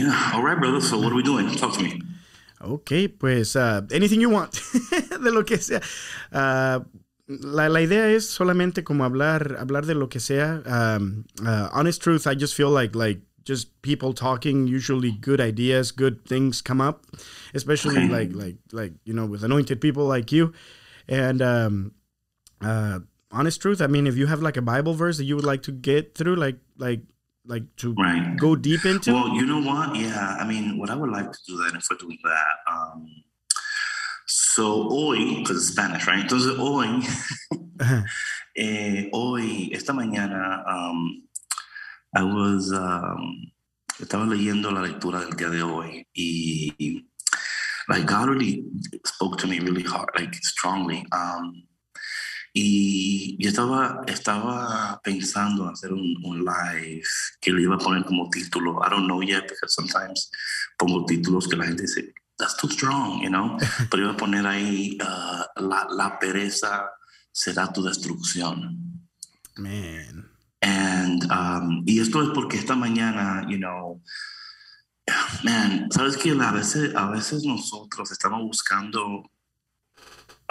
yeah. All right, brother. So what are we doing? Talk to me. Ok, pues uh, anything you want, de lo que sea. Uh, la, la, idea es solamente como hablar, hablar de lo que sea. Um, uh, honest truth, I just feel like like just people talking. Usually, good ideas, good things come up, especially okay. like like like you know with anointed people like you. And um, uh, honest truth, I mean, if you have like a Bible verse that you would like to get through, like like like to right. go deep into? Well, you know what? Yeah, I mean, what I would like to do that if we're doing that. Um, so hoy, because it's Spanish, right? Entonces hoy, eh, hoy, esta mañana, um, I was, um, estaba leyendo la lectura del día de hoy y like God really spoke to me really hard, like strongly. Um, Y yo estaba, estaba pensando en hacer un, un, live que le iba a poner como título. I don't know yet because sometimes pongo títulos que la gente dice, that's too strong, you know. Pero iba a poner ahí, uh, la, la pereza será tu destrucción. Man. And, um, y esto es porque esta mañana, you know, man, sabes que a veces, a veces nosotros estamos buscando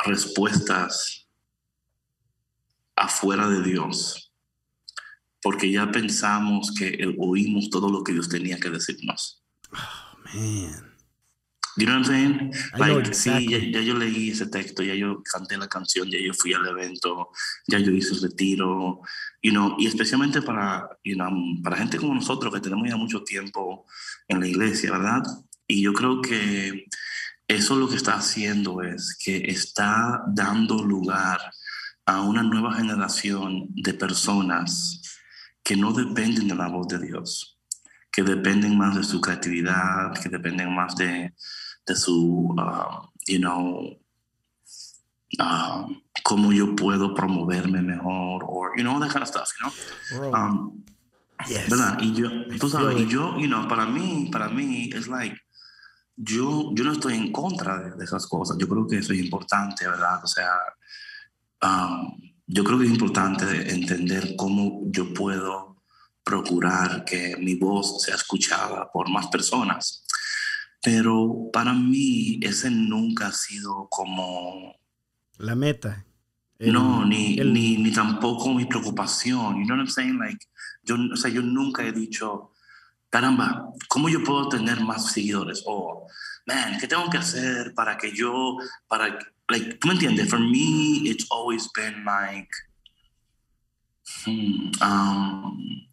respuestas afuera de Dios, porque ya pensamos que oímos todo lo que Dios tenía que decirnos. Oh, man. You know what I'm saying? Like, sí, ya, yo leí ese texto, ya yo canté la canción, ya yo fui al evento, ya yo hice el retiro, you know, y especialmente para, you know, para gente como nosotros que tenemos ya mucho tiempo en la iglesia, ¿verdad? Y yo creo que eso lo que está haciendo es que está dando lugar a una nueva generación de personas que no dependen de la voz de Dios, que dependen más de su creatividad, que dependen más de, de su, uh, you know, uh, cómo yo puedo promoverme mejor, or, you know, that kind of stuff, you know. Um, yes. ¿Verdad? Y yo, tú sabes, y yo, you know, para mí, para mí, es like, yo, yo no estoy en contra de, de esas cosas. Yo creo que eso es importante, ¿verdad? O sea, Um, yo creo que es importante entender cómo yo puedo procurar que mi voz sea escuchada por más personas. Pero para mí ese nunca ha sido como... La meta. no, ni, ni, ni, tampoco mi preocupación. You know what I'm saying? Like, yo, o sea, yo nunca he dicho, caramba, ¿cómo yo puedo tener más seguidores? O, man, ¿qué tengo que hacer para que yo, para like, ¿tú me entiendes? For me, it's always been like, hmm, um,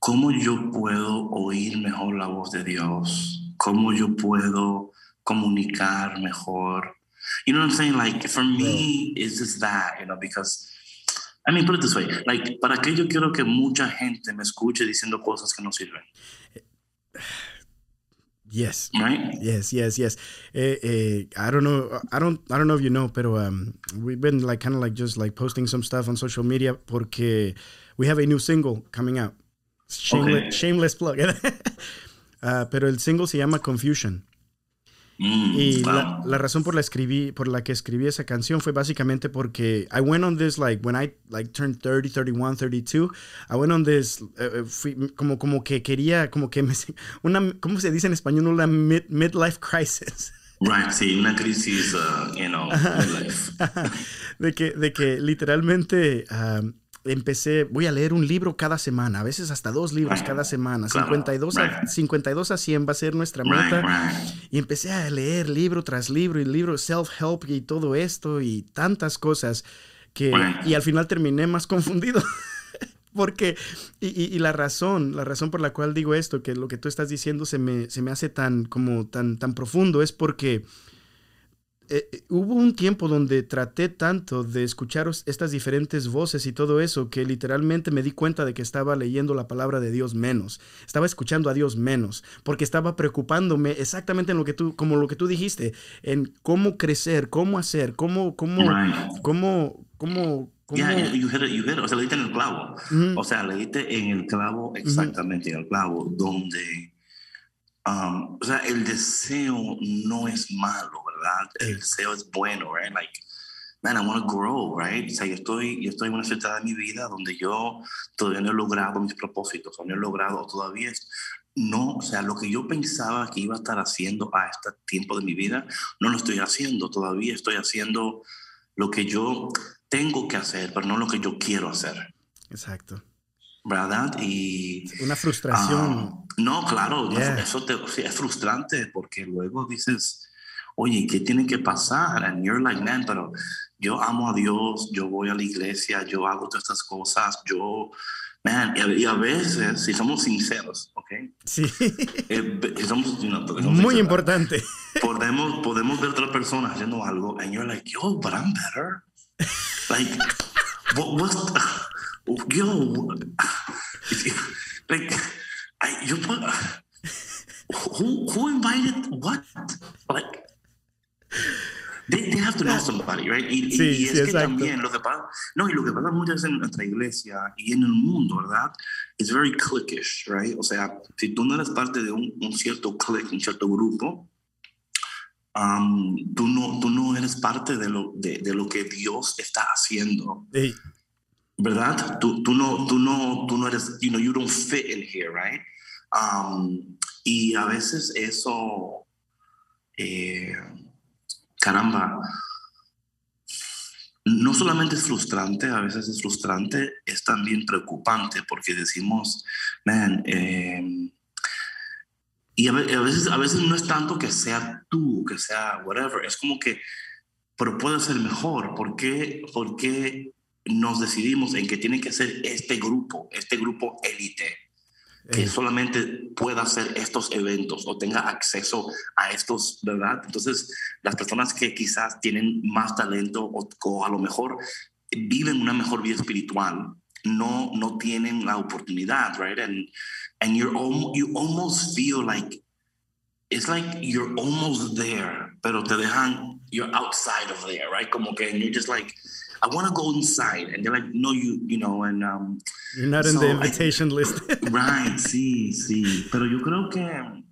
¿cómo yo puedo oír mejor la voz de Dios? ¿Cómo yo puedo comunicar mejor? You know what I'm saying? Like, for me, it's just that, you know, because, I mean, put it this way, like, ¿para qué yo quiero que mucha gente me escuche diciendo cosas que no sirven? Yes. Right. Yes. Yes. Yes. Eh, eh, I don't know. I don't. I don't know if you know, but um, we've been like kind of like just like posting some stuff on social media porque we have a new single coming out. Shameless, okay. shameless plug. uh, pero el single se llama Confusion. Mm, y la, la, razón por la escribí por la que escribí esa canción fue básicamente porque I went on this like when I like turned 30 31 32 I went on this uh, fui, como como que quería como que me una cómo se dice en español una mid, midlife crisis. Right, sí, una crisis, uh, you know, midlife. de que, de que literalmente um, empecé, voy a leer un libro cada semana, a veces hasta dos libros cada semana, 52, a, 52 a 100 va a ser nuestra meta. Y empecé a leer libro tras libro y libro, self-help y todo esto y tantas cosas que, y al final terminé más confundido. Porque, y, y, la razón, la razón por la cual digo esto, que lo que tú estás diciendo se me, se me hace tan, como, tan, tan profundo, es porque eh, eh, hubo un tiempo donde traté tanto de escuchar estas diferentes voces y todo eso que literalmente me di cuenta de que estaba leyendo la palabra de Dios menos, estaba escuchando a Dios menos, porque estaba preocupándome exactamente en lo que tú, como lo que tú dijiste, en cómo crecer, cómo hacer, cómo, cómo, cómo, cómo, Yeah, you hit it, you hit it. O sea, le diste en el clavo. O sea, le diste en el clavo, exactamente en el clavo, donde, um, o sea, el deseo no es malo, ¿verdad? El deseo es bueno, right? Like, man, I want to grow, right? O sea, yo estoy, yo estoy en una cierta de mi vida donde yo todavía no he logrado mis propósitos, o no he logrado, todavía no, o sea, lo que yo pensaba que iba a estar haciendo a este tiempo de mi vida, no lo estoy haciendo. Todavía estoy haciendo lo que yo tengo que hacer, pero no lo que yo quiero hacer. Exacto. ¿Verdad? Y... Una frustración. Ah, no, claro, eso te, es frustrante porque luego dices, oye, ¿qué tiene que pasar? And you're like, man, pero yo amo a Dios, yo voy a la iglesia, yo hago todas estas cosas, yo Man, y a, veces, si somos sinceros, ¿ok? Sí. Eh, somos, Muy importante. Podemos, podemos ver a otra persona haciendo algo and you're like, yo, but I'm better. Like, what, what's, yo, like, I, you put, who, who invited what? Like, They, have to know somebody, right? Y, y es que también lo que pasa, no, y lo que pasa muchas veces en nuestra iglesia y en el mundo, ¿verdad? Es very cliquish, right? O sea, si tú no eres parte de un, un cierto click, un cierto grupo, um, tú, no, tú no eres parte de lo, de, de lo que Dios está haciendo. ¿Verdad? Tú, tú, no, tú, no, tú no eres, you know, you don't fit in here, right? Um, y a veces eso... Eh, caramba, no solamente es frustrante, a veces es frustrante, es también preocupante porque decimos, man, em, y a veces, a veces no es tanto que sea tú, que sea whatever, es como que, pero puede ser mejor. ¿Por qué, ¿Por qué nos decidimos en que tiene que ser este grupo, este grupo élite? Que solamente pueda hacer estos eventos o tenga acceso a estos, ¿verdad? Entonces, las personas que quizás tienen más talento o, a lo mejor viven una mejor vida espiritual, no, no tienen la oportunidad, right? And, and you're you almost feel like, it's like you're almost there, pero te dejan, you're outside of there, right? Como que you're just like, I want to go inside. And they're like, no, you, you know, and... Um, You're not in the invitation list. right, sí, sí. Pero yo creo que,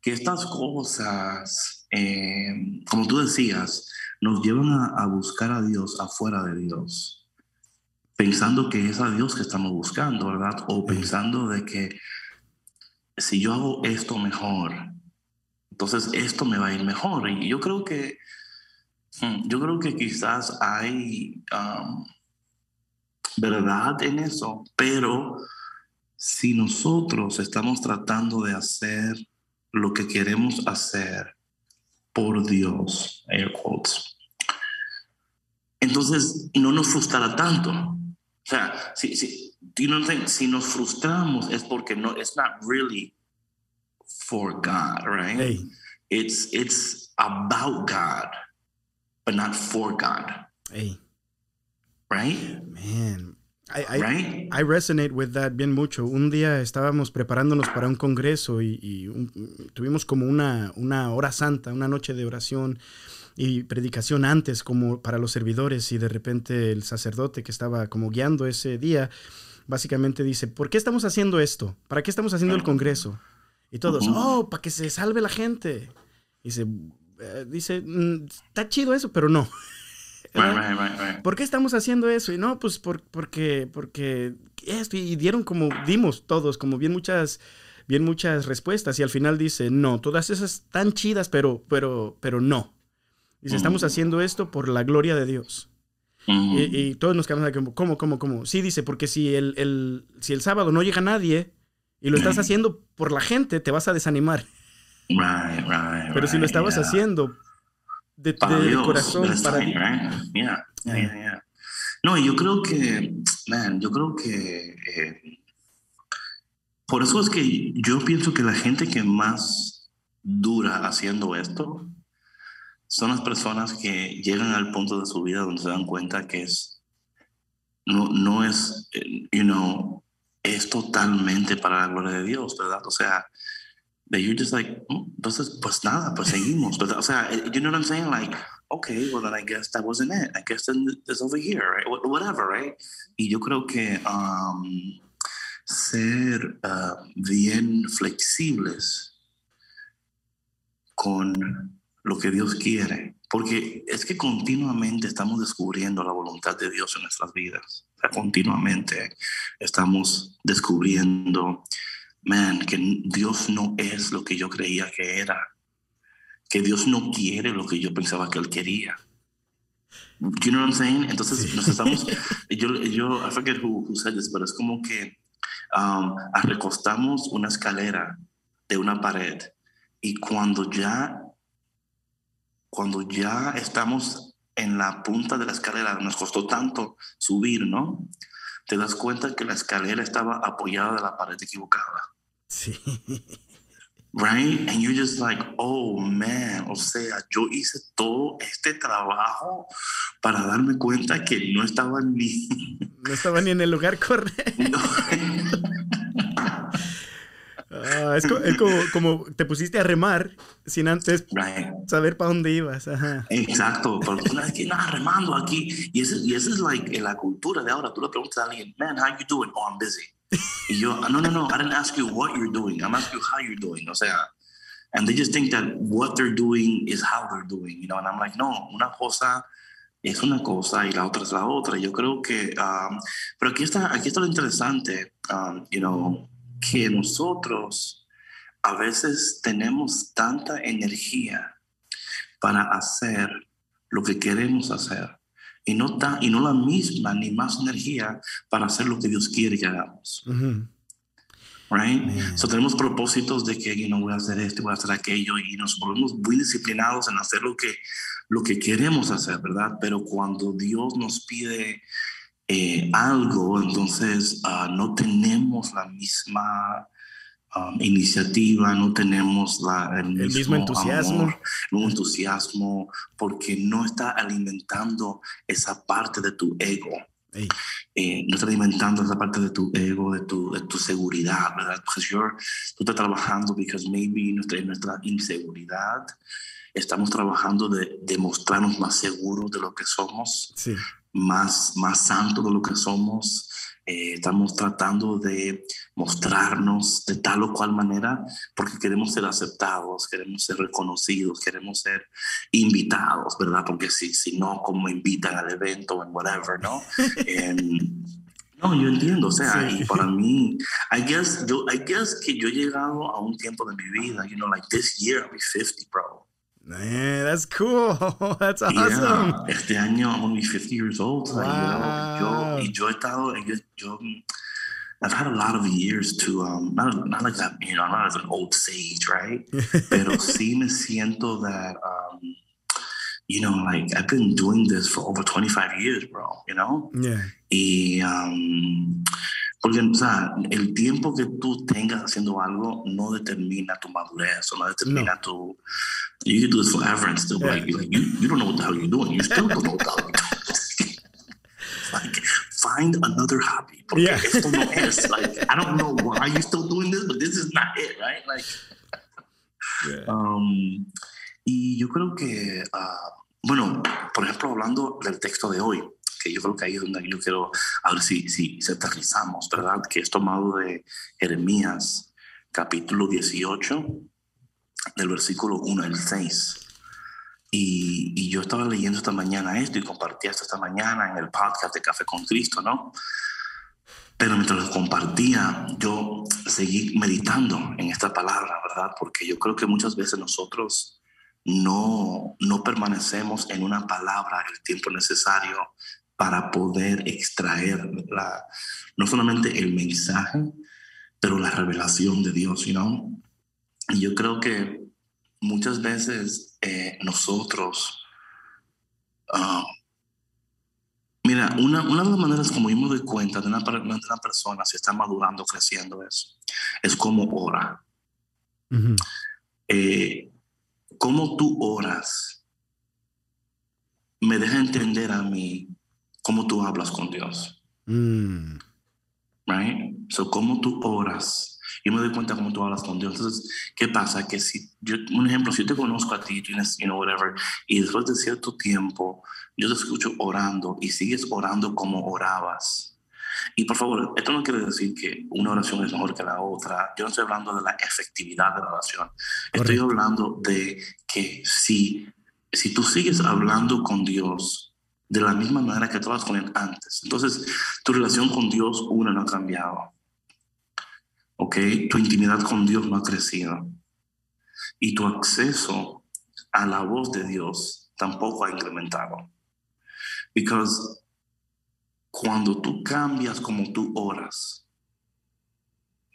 que estas cosas, eh, como tú decías, nos llevan a, a, buscar a Dios afuera de Dios. Pensando que es a Dios que estamos buscando, ¿verdad? O pensando de que si yo hago esto mejor, entonces esto me va a ir mejor. Y yo creo que yo creo que quizás hay um, verdad en eso, pero si nosotros estamos tratando de hacer lo que queremos hacer por Dios, air quotes, entonces no nos frustrará tanto. O sea, si, si, si nos frustramos es porque no, it's not really for God, right? It's, it's about God but not for God. Hey. Right? Man. I, I, right? I resonate with that bien mucho. Un día estábamos preparándonos para un congreso y, tuvimos como una, una hora santa, una noche de oración y predicación antes como para los servidores y de repente el sacerdote que estaba como guiando ese día básicamente dice, ¿por qué estamos haciendo esto? ¿Para qué estamos haciendo el congreso? Y todos, oh, para que se salve la gente. Y dice, eh, dice, mm, está chido eso, pero no. ¿Por qué estamos haciendo eso? Y no, pues por, porque, porque esto, y dieron como, dimos todos, como bien muchas, bien muchas respuestas, y al final dice, no, todas esas están chidas, pero, pero, pero no. Dice, estamos haciendo esto por la gloria de Dios. y, todos nos quedamos como, ¿cómo, cómo, cómo? Sí, dice, porque si el, el, si el sábado no llega nadie y lo estás haciendo por la gente, te vas a desanimar. Right, right, Pero si lo estabas haciendo de, corazón para yeah, yeah, No, yo creo que, man, yo creo que eh, por eso es que yo pienso que la gente que más dura haciendo esto son las personas que llegan al punto de su vida donde se dan cuenta que es no, no es, eh, you know, es totalmente para la gloria de Dios, ¿verdad? O sea, that you're just like, mm, entonces, pues nada, pues seguimos. But, o sea, eh, you know what I'm saying? Like, okay, well then I guess that wasn't it. I guess then it's over here, right? Whatever, right? Y yo creo que um, ser uh, bien flexibles con lo que Dios quiere, porque es que continuamente estamos descubriendo la voluntad de Dios en nuestras vidas. O sea, continuamente estamos descubriendo man, que Dios no es lo que yo creía que era, que Dios no quiere lo que yo pensaba que Él quería. You know what I'm saying? Entonces nos estamos, yo, yo, I forget who, who said this, pero es como que um, recostamos una escalera de una pared y cuando ya, cuando ya estamos en la punta de la escalera, nos costó tanto subir, ¿no? Te das cuenta que la escalera estaba apoyada de la pared equivocada. Sí. Right? And you're just like, oh man, o sea, yo hice todo este trabajo para darme cuenta que no estaba ni. No estaba ni en el lugar correcto. No. Ah, es, como, como, te pusiste a remar sin antes saber para dónde ibas. Exacto, pero tú que nada, remando aquí. Y esa y ese es like, la cultura de ahora. Tú le preguntas a alguien, man, how you doing? Oh, I'm busy. Yo, no, no, no, I didn't ask you what you're doing. I'm asking you how you're doing. O sea, and they just think that what they're doing is how they're doing, you know, and I'm like, no, una cosa es una cosa y la otra es la otra. Yo creo que, um, pero aquí está, aquí está lo interesante, um, you know, que nosotros a veces tenemos tanta energía para hacer lo que queremos hacer y no, y no la misma ni más energía para hacer lo que Dios quiere que hagamos. Right? So tenemos propósitos de que, you know, voy a hacer esto, voy a hacer aquello y nos volvemos muy disciplinados en hacer lo que, lo que queremos hacer, ¿verdad? Pero cuando Dios nos pide eh, algo, entonces uh, no tenemos la misma um, iniciativa, no tenemos la, el, mismo, entusiasmo. un entusiasmo, porque no está alimentando esa parte de tu ego. Eh, no está alimentando esa parte de tu ego, de tu, de tu seguridad, ¿verdad? Porque tú estás trabajando because maybe nuestra, nuestra inseguridad estamos trabajando de demostrarnos más seguros de lo que somos, sí más, más santo de lo que somos. Eh, estamos tratando de mostrarnos de tal o cual manera porque queremos ser aceptados, queremos ser reconocidos, queremos ser invitados, ¿verdad? Porque si, si no, como invitan al evento en whatever, ¿no? Em, no, yo entiendo, o sea, y para mí, I guess, yo, I guess que yo he llegado a un tiempo de mi vida, you know, like this year I'll be 50, bro. Man, that's cool. That's awesome. Yeah. Este año I'm only 50 years old. Wow. Like, yo, y yo he estado, yo, I've had a lot of years to, um, not, not like that, you know, I'm not as an old sage, right? Pero sí me siento that, um, you know, like I've been doing this for over 25 years, bro, you know? Yeah. Y, um, Porque, o sea, el tiempo que tú tengas haciendo algo no determina tu madurez o no determina no. tu. You can do this forever and still yeah. like, like you, you don't know what the hell you're doing. You still don't know what the hell you're doing. like, find another hobby. Porque yeah. esto no es. Like, I don't know why you're still doing this, but this is not it, right? Like. Yeah. Um, y yo creo que, uh, bueno, por ejemplo, hablando del texto de hoy, yo creo que ahí es donde yo quiero, a ver si, si, si aterrizamos, ¿verdad? Que es tomado de Jeremías, capítulo 18, del versículo 1 al 6. Y, y, yo estaba leyendo esta mañana esto y compartía esto esta mañana en el podcast de Café con Cristo, ¿no? Pero mientras lo compartía, yo seguí meditando en esta palabra, ¿verdad? Porque yo creo que muchas veces nosotros no, no permanecemos en una palabra el tiempo necesario para poder extraer la, no solamente el mensaje, pero la revelación de Dios, ¿no? Y yo creo que muchas veces eh, nosotros, ah, mira, una, una, de las maneras como yo me doy cuenta de una, de una persona si está madurando, creciendo, es, es como ora. Eh, cómo tú oras me deja entender a mí cómo tú hablas con Dios. Mm. Right? So, cómo tú oras. Yo me doy cuenta cómo tú hablas con Dios. Entonces, ¿qué pasa? Que si, yo, un ejemplo, si yo te conozco a ti, tienes, you know, whatever, y después de cierto tiempo, yo te escucho orando y sigues orando como orabas. Y por favor, esto no quiere decir que una oración es mejor que la otra. Yo no estoy hablando de la efectividad de la oración. Estoy hablando de que si, si tú sigues hablando con Dios de la misma manera que todas con él antes. Entonces, tu relación con Dios, una, no ha cambiado. ¿ok? Tu intimidad con Dios no ha crecido. Y tu acceso a la voz de Dios tampoco ha incrementado. Because cuando tú cambias como tú oras,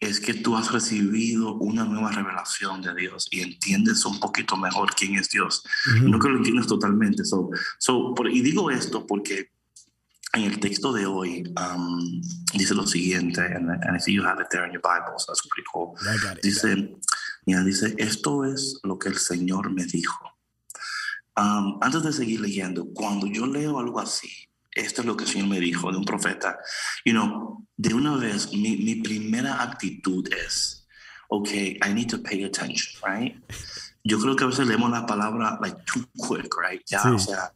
es que tú has recibido una nueva revelación de Dios y entiendes un poquito mejor quién es Dios. No que lo entiendes totalmente. So, so, y digo esto porque en el texto de hoy um, dice lo siguiente, and, and I see you have it there in your Bible, so that's pretty cool. dice, mira, dice, esto es lo que el Señor me dijo. Um, antes de seguir leyendo, cuando yo leo algo así, esto es lo que el Señor me dijo de un profeta. You know, de una vez, mi, mi primera actitud es, okay, I need to pay attention, right? Yo creo que a veces leemos la palabra like too quick, right? Ya, o sea,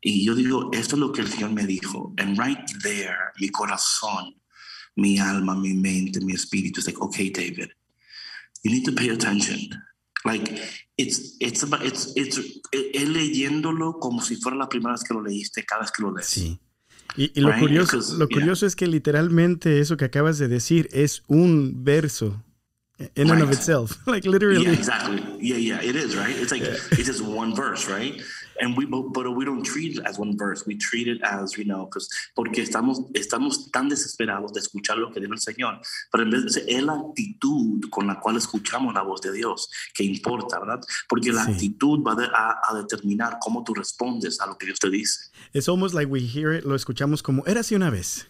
y yo digo, esto es lo que el Señor me dijo. And right there, mi corazón, mi alma, mi mente, mi espíritu, es like, okay, David, you need to pay attention. Like, it's, it's it's, it's, es leyéndolo como si fuera la primera vez que lo leíste, cada vez que lo lees. Sí. Y, y lo, curioso, lo curioso es que literalmente eso que acabas de decir es un verso in right. and of itself, like literally. Yeah, exactly. Yeah, yeah, it is, right? It's like yeah. it's just one verse, right? And we, but, but we don't treat it as one verse. We treat it as, you know, because porque estamos, estamos tan desesperados de escuchar lo que dice el Señor. Pero en vez de es la actitud con la cual escuchamos la voz de Dios que importa, ¿verdad? Porque la sí. actitud va a, a, determinar cómo tú respondes a lo que Dios te dice. It's almost like we hear it, lo escuchamos como, era así una vez.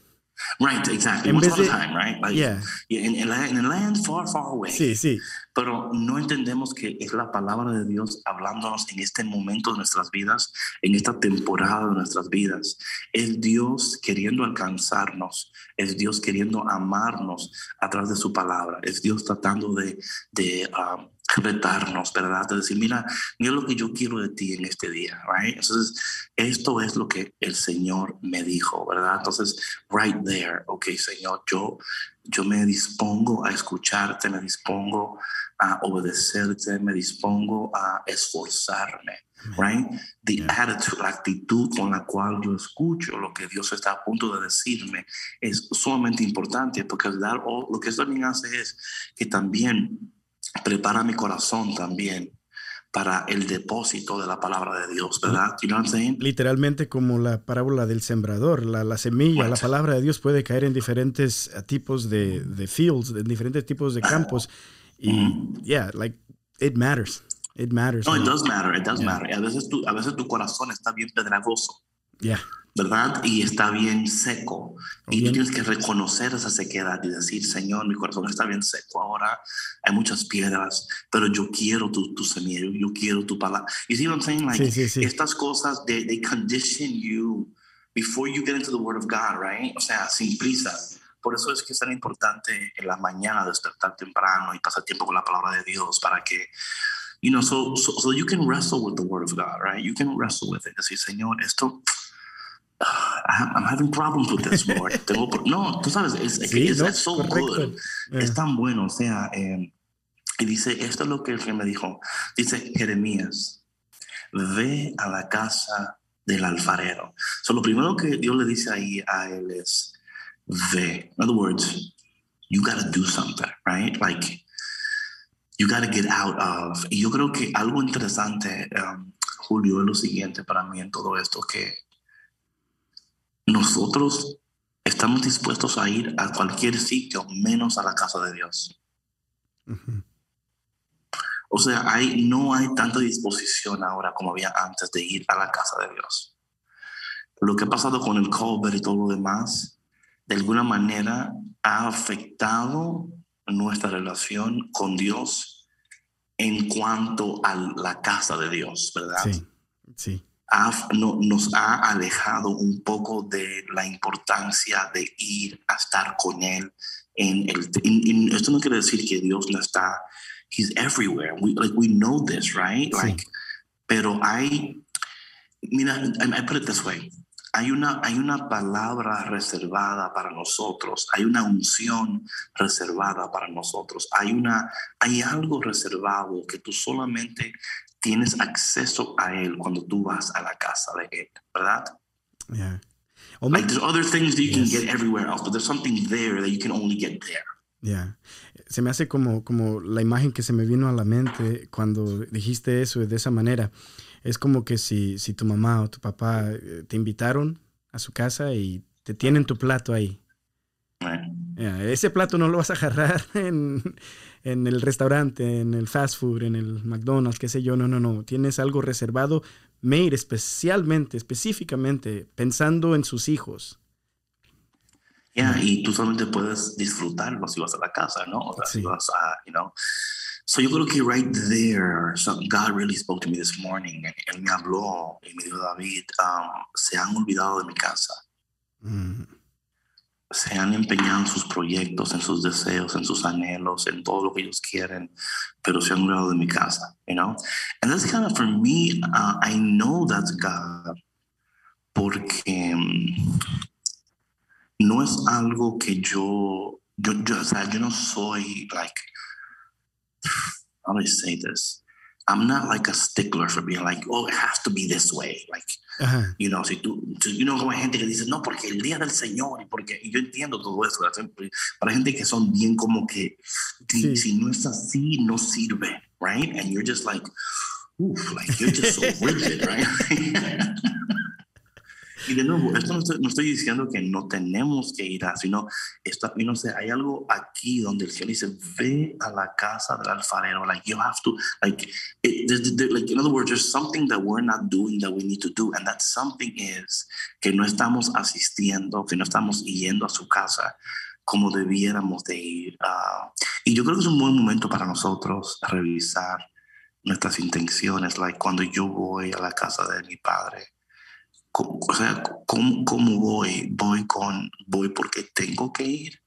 Right, exactly. En Once upon a time, right? Like, yeah. yeah in, in, in, a land far, far away. Sí, sí. Pero no entendemos que es la palabra de Dios hablándonos en este momento de nuestras vidas, en esta temporada de nuestras vidas. Es Dios queriendo alcanzarnos, es Dios queriendo amarnos a través de su palabra, es Dios tratando de, de um, retarnos, ¿verdad? De decir, mira, mira lo que yo quiero de ti en este día, right? Entonces, esto es lo que el Señor me dijo, ¿verdad? Entonces, right there, ok, Señor, yo, yo me dispongo a escucharte, me dispongo a obedecerte, me dispongo a esforzarme, right? The attitude, la actitud con la cual yo escucho lo que Dios está a punto de decirme es sumamente importante porque lo que esto también hace es que también prepara mi corazón también para el depósito de la palabra de Dios, ¿verdad? You know what I'm saying? Literalmente como la parábola del sembrador, la, la semilla, la palabra de Dios puede caer en diferentes eh, tipos de, de fields, en diferentes tipos de campos. Y, mm -hmm. yeah, like, it matters. It matters. No, it does matter, it does yeah. matter. A veces, tu, a veces tu corazón está bien pedregoso. Yeah. ¿Verdad? Y está bien seco. Y bien. tú tienes que reconocer esa sequedad y decir, Señor, mi corazón está bien seco. Ahora hay muchas piedras, pero yo quiero tu, tu semilla, yo quiero tu palabra. You see what I'm saying? Like, sí, sí, sí. estas cosas, they, they condition you before you get into the Word of God, right? O sea, sin prisa. Por eso es que es tan importante en la mañana despertar temprano y pasar tiempo con la palabra de Dios para que you know, so, so, so you can wrestle with the word of God, right? You can wrestle with it. Decir, Señor, esto, I'm having problems with this, Lord. Tengo, no, tú sabes, es, sí, no, so good. Yeah. Es tan bueno, o sea, eh, y dice, esto es lo que el Señor me dijo. Dice, Jeremías, ve a la casa del alfarero. So, lo primero que Dios le dice ahí a él es, ve. In other words, you got to do something, right? Like, you got to get out of. Y yo creo que algo interesante, um, Julio, es lo siguiente para mí en todo esto, que nosotros estamos dispuestos a ir a cualquier sitio menos a la casa de Dios. Uh -huh. O sea, hay, no hay tanta disposición ahora como había antes de ir a la casa de Dios. Lo que ha pasado con el COVID y todo lo demás, de alguna manera ha afectado nuestra relación con Dios en cuanto a la casa de Dios, ¿verdad? Sí, sí ha, no, nos ha alejado un poco de la importancia de ir a estar con Él. En el, en, en, esto no quiere decir que Dios no está, He's everywhere. We, like, we know this, right? Sí. Like, pero hay, mira, I, I put it this way. Hay una, hay una palabra reservada para nosotros, hay una unción reservada para nosotros, hay, una, hay algo reservado que tú solamente tienes acceso a él cuando tú vas a la casa de él, ¿verdad? Yeah. Like there's other things that you yes. can get everywhere else, but there's something there that you can only get there. Ya. Se me hace como, como la imagen que se me vino a la mente cuando dijiste eso de esa manera. Es como que si, si tu mamá o tu papá eh, te invitaron a su casa y te tienen tu plato ahí. ese plato no lo vas a agarrar en, en, el restaurante, en el fast food, en el McDonald's, qué sé yo. No, no, no. Tienes algo reservado, made especialmente, específicamente, pensando en sus hijos. Yeah, y tú solamente puedes disfrutarlo si vas a la casa, ¿no? O sea, si vas a, you know. So yo creo que right there, so God really spoke to me this morning. Él me habló y me dijo, David, um, se han olvidado de mi casa. Mm. Se han empeñado en sus proyectos, en sus deseos, en sus anhelos, en todo lo que ellos quieren, pero se han olvidado de mi casa, you know? And that's kind of, for me, uh, I know that's God, porque... Um, no es algo que yo, yo, yo, yo no soy like, how do I say this? I'm not like a stickler for being like, oh, it has to be this way. Like, you know, si tú, you know, como hay gente que dice, no, porque el día del Señor, y porque, y yo entiendo todo eso, para gente que son bien como que, sí. si no es así, no sirve, right? And you're just like, oof, like you're just so rigid, right? Y de nuevo, esto no estoy, diciendo que no tenemos que ir a, sino, esto, y no sé, hay algo aquí donde el Señor dice, ve a la casa del alfarero, like you have to, like, like, in other words, there's something that we're not doing that we need to do, and that something is que no estamos asistiendo, que no estamos yendo a su casa como debiéramos de ir. Uh, y yo creo que es un buen momento para nosotros revisar nuestras intenciones, like cuando yo voy a la casa de mi padre, o sea, ¿cómo, ¿cómo, voy? Voy con, voy porque tengo que ir,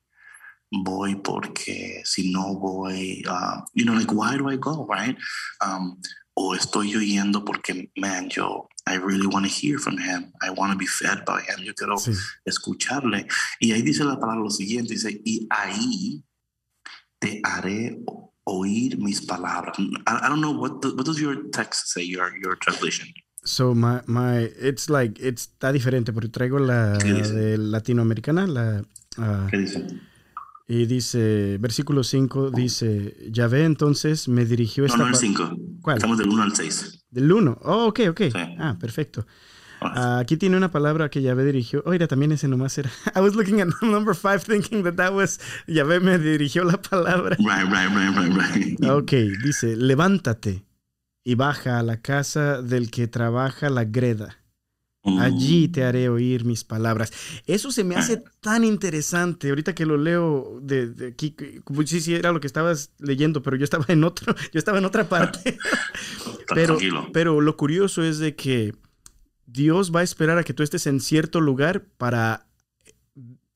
voy porque si no voy, uh, you know, like, why do I go, right? Um, o estoy yo yendo porque, man, yo, I really want to hear from him. I want to be fed by him. Yo quiero sí. escucharle. Y ahí dice la palabra lo siguiente, dice, y ahí te haré oír mis palabras. I, I don't know, what, what does your text say, your, your translation? So my, my it's like it's está diferente porque traigo la de latinoamericana, la uh, ¿Qué dice? Y dice, versículo 5 dice, ya ve entonces me dirigió esta... No, no el 5. ¿Cuál? Estamos del 1 al 6. Del 1. Oh, ok, ok. Sí. Ah, perfecto. Uh, aquí tiene una palabra que Yahvé dirigió. Oiga, también ese nomás era. I was looking at number 5 thinking that that was Yahvé me dirigió la palabra. Right, right, right, right, right. Ok, dice, levántate y baja a la casa del que trabaja la greda. Allí te haré oír mis palabras. Eso se me hace tan interesante. Ahorita que lo leo de, aquí, como si sí, era lo que estabas leyendo, pero yo estaba en otro, yo estaba en otra parte. pero, pero lo curioso es de que Dios va a esperar a que tú estés en cierto lugar para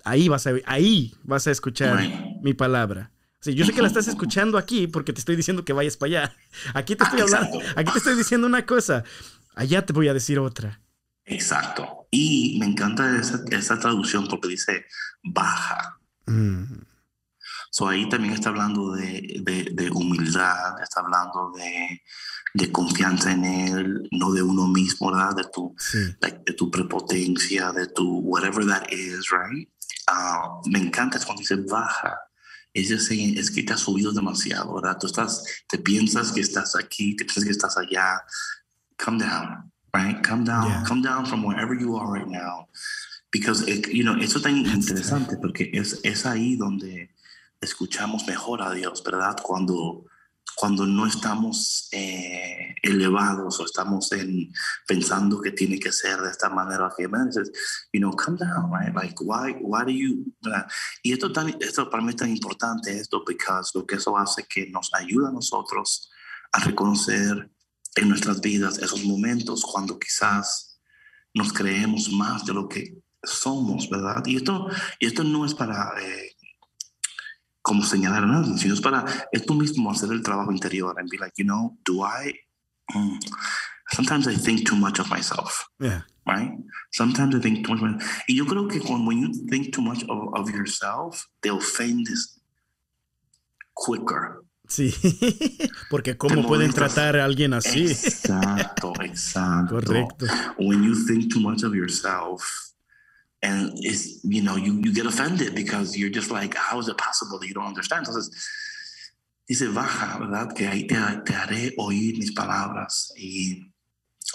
ahí vas a ahí vas a escuchar mi palabra yo sé que la estás escuchando aquí porque te estoy diciendo que vayas para allá. Aquí te estoy hablando, aquí te estoy diciendo una cosa, allá te voy a decir otra. Exacto. Y me encanta esa, traducción porque dice baja. Mm. So ahí también está hablando de, de, humildad, está hablando de, de, confianza en él, no de uno mismo, ¿verdad? De tu, de tu prepotencia, de tu whatever that is, right? Ah, me encanta cuando dice baja es, es que te has subido demasiado, ¿verdad? Tú estás, te piensas que estás aquí, te piensas que estás allá. Come down, right? Come down, come down from wherever you are right now. Because, you know, eso es tan interesante porque es, es ahí donde escuchamos mejor a Dios, ¿verdad? Cuando cuando no estamos eh, elevados o estamos en, pensando que tiene que ser de esta manera, man, dices, you know, down, right? Like, why, why do you, y esto, tan, esto para mí es tan importante, esto, porque lo que eso hace que nos ayuda a nosotros a reconocer en nuestras vidas esos momentos cuando quizás nos creemos más de lo que somos, ¿verdad? Y esto, y esto no es para... Eh, como señalar a nadie, sino es para es tú mismo hacer el trabajo interior and be like, you know, do I, mm, sometimes I think too much of myself. Yeah. Right? Sometimes I think too much. Y yo creo que cuando when you think too much of, of yourself, they'll fade this quicker. Sí, porque cómo pueden tratar a alguien así. Exacto, exacto. Correcto. When you think too much of yourself, and it's you know you you get offended because you're just like how is it possible that you don't understand entonces dice baja verdad que ahí te, te haré oír mis palabras. Y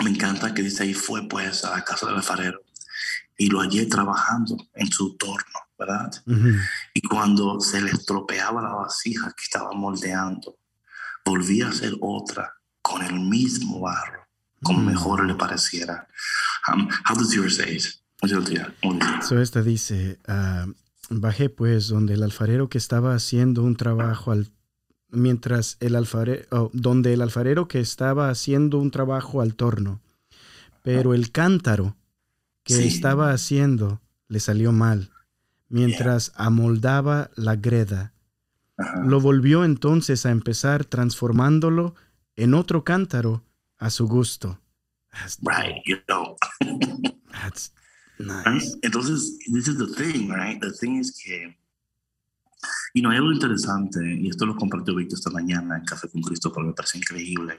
me encanta que dice ahí fue pues a la casa del alfarero y lo hallé trabajando en su torno verdad y cuando se le estropeaba la vasija que estaba moldeando volvía a hacer otra con el mismo barro como mm. mejor le pareciera. Um, how does yours say it? So esta dice, uh, bajé pues donde el alfarero que estaba haciendo un trabajo al mientras el alfarero, oh, donde el alfarero que estaba haciendo un trabajo al torno, pero el cántaro que estaba haciendo le salió mal, mientras amoldaba la greda. Lo volvió entonces a empezar transformándolo en otro cántaro a su gusto. right, you know. Nice. Entonces, this is the thing, right? The thing is que, you know, hay algo interesante, y esto lo compartió Víctor esta mañana en Café con Cristo, pero me parece increíble.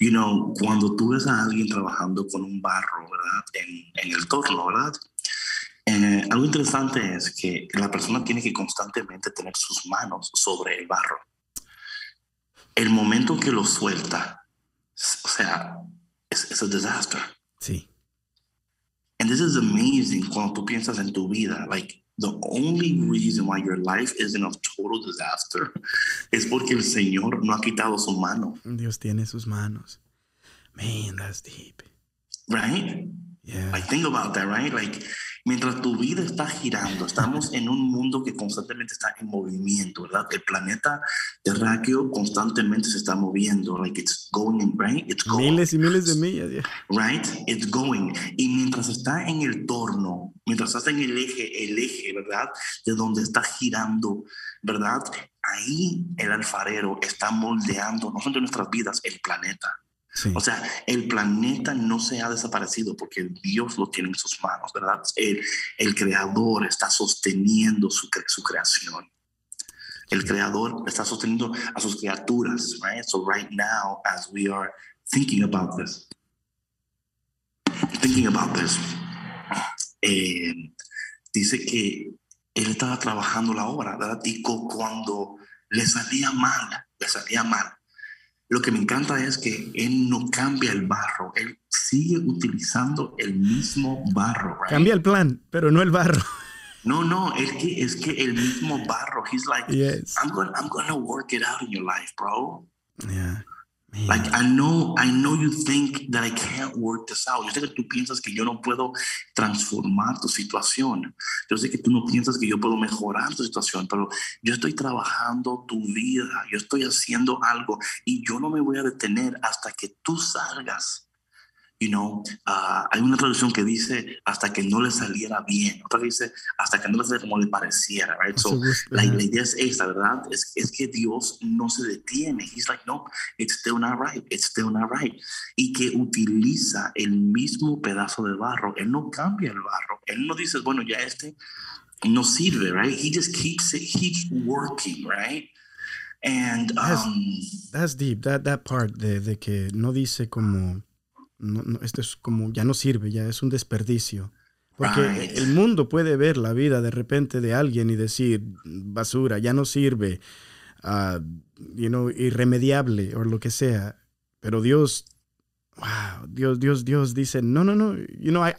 You know, cuando tú ves a alguien trabajando con un barro, ¿verdad? En, en el torno, ¿verdad? Eh, algo interesante es que la persona tiene que constantemente tener sus manos sobre el barro. El momento que lo suelta, o sea, es, es un desastre. Sí. And this is amazing cuando tú piensas en tu vida. Like, the only reason why your life isn't a total disaster is porque el Señor no ha quitado su mano. Dios tiene sus manos. Man, that's deep. Right? Yeah. Like, think about that, right? Like, mientras tu vida está girando, estamos en un mundo que constantemente está en movimiento, ¿verdad? El planeta terráqueo constantemente se está moviendo, like it's going, right? It's going. Miles y miles de millas, yeah. Right? It's going. Y mientras está en el torno, mientras está en el eje, el eje, ¿verdad? De donde está girando, ¿verdad? Ahí el alfarero está moldeando, no solo nuestras vidas, el planeta. O sea, el planeta no se ha desaparecido porque Dios lo tiene en sus manos, ¿verdad? El, el creador está sosteniendo su, su creación. El creador está sosteniendo a sus criaturas, right? So right now, as we are thinking about this, thinking about this, eh, dice que él estaba trabajando la obra, ¿verdad? Y cuando le salía mal, le salía mal, lo que me encanta es que él no cambia el barro, él sigue utilizando el mismo barro. Cambia el plan, pero no el barro. No, no, es que es que el mismo barro. He's like, I'm going, I'm going to work it out in your life, bro. Yeah. Like I know, I know you think that I can't work this out. Yo sé que tú piensas que yo no puedo transformar tu situación. Yo sé que tú no piensas que yo puedo mejorar tu situación, pero yo estoy trabajando tu vida. Yo estoy haciendo algo y yo no me voy a detener hasta que tú salgas You know, uh, hay una traducción que dice hasta que no le saliera bien, otra que dice hasta que no le saliera como le pareciera, right? So, la, la, idea es esta, ¿verdad? Es, es que Dios no se detiene. He's like, no, it's still not right, it's still not right. Y que utiliza el mismo pedazo de barro. Él no cambia el barro. Él no dice, bueno, ya este no sirve, right? He just keeps it, keeps working, right? And um, that's, that's deep. That that part de, de que no dice como no, esto es como, ya no sirve, ya es un desperdicio. Porque el mundo puede ver la vida de repente de alguien y decir, basura, ya no sirve, uh, you know, irremediable o lo que sea. Pero Dios, wow, Dios, Dios, Dios dice, no, no, no, you know, I,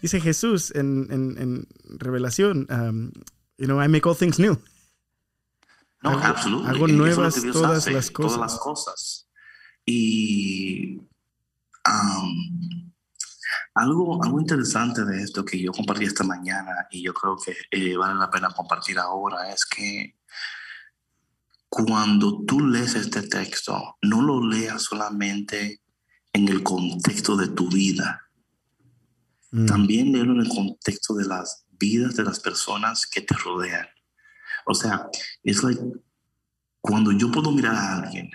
dice Jesús en, en, en Revelación, um, you know, I make all things new. No, hago, Hago nuevas todas las cosas. Todas las cosas. Y algo, algo interesante de esto que yo compartí esta mañana y yo creo que eh, vale la pena compartir ahora es que cuando tú lees este texto, no lo leas solamente en el contexto de tu vida, mm. también léelo en el contexto de las vidas de las personas que te rodean. O sea, es like cuando yo puedo mirar a alguien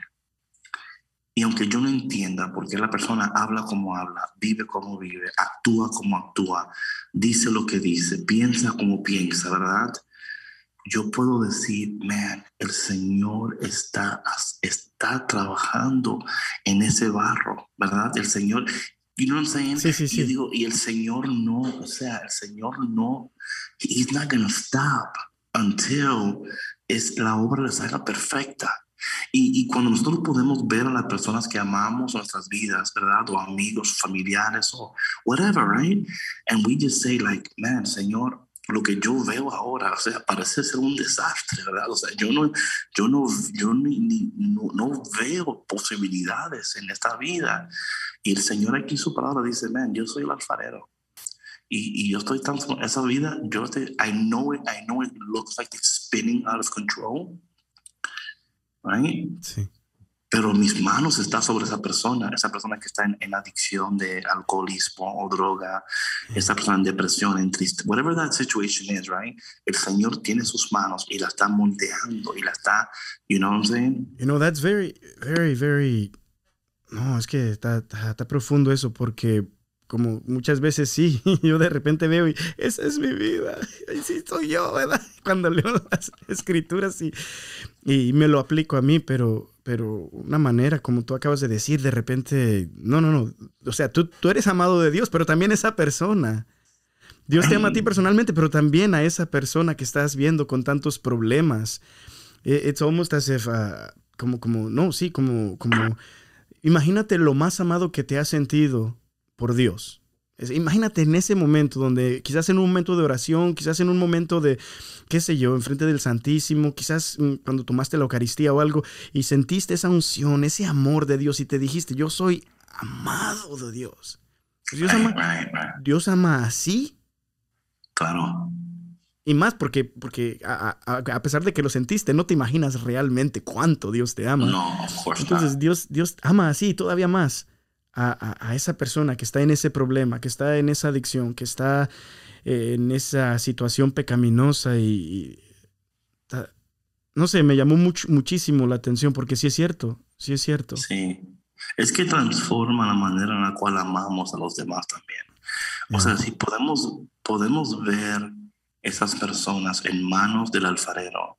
y aunque yo no entienda por qué la persona habla como habla, vive como vive, actúa como actúa, dice lo que dice, piensa como piensa, ¿verdad? Yo puedo decir, man, el Señor está, está trabajando en ese barro, ¿verdad? El Señor You know what I'm saying? Sí, sí, sí. Y digo, y el Señor no, o sea, el Señor no, He's not to stop until es, la obra les salga perfecta. Y, y, cuando nosotros podemos ver a las personas que amamos nuestras vidas, ¿verdad? O amigos, familiares, o whatever, right? And we just say like, man, Señor, lo que yo veo ahora, o sea, parece ser un desastre, ¿verdad? O sea, yo no, yo no, yo ni, ni no, no, veo posibilidades en esta vida. Y el Señor aquí su palabra dice, man, yo soy el alfarero. Y, y yo estoy tan, esa vida, yo estoy, I know it, I know it looks like it's spinning out of control. Right? Sí. Pero mis manos están sobre esa persona, esa persona que está en, en adicción de alcoholismo o droga, esa persona en depresión, en triste, whatever that situation is, right? El Señor tiene sus manos y la está moldeando y la está, you know what I'm saying? You know, that's very, very, very, no, es que está, está, está profundo eso porque como muchas veces sí, yo de repente veo y esa es mi vida, sí soy yo, ¿verdad? Cuando leo las escrituras y, y me lo aplico a mí, pero, pero una manera, como tú acabas de decir, de repente, no, no, no, o sea, tú, tú eres amado de Dios, pero también esa persona. Dios te ama a ti personalmente, pero también a esa persona que estás viendo con tantos problemas. It's almost as if, uh, como, como, no, sí, como, como, imagínate lo más amado que te has sentido por Dios. Imagínate en ese momento donde quizás en un momento de oración, quizás en un momento de, qué sé yo, enfrente del Santísimo, quizás mm, cuando tomaste la Eucaristía o algo y sentiste esa unción, ese amor de Dios y te dijiste, yo soy amado de Dios. Dios ama, Dios ama así. Claro. Y más porque, porque a, a, a, pesar de que lo sentiste, no te imaginas realmente cuánto Dios te ama. No, Entonces Dios, Dios ama así, todavía más a, a, esa persona que está en ese problema, que está en esa adicción, que está eh, en esa situación pecaminosa y, y no sé, me llamó much, muchísimo la atención porque sí es cierto, sí es cierto. Sí, es que transforma la manera en la cual amamos a los demás también. O sea, si podemos, podemos ver esas personas en manos del alfarero,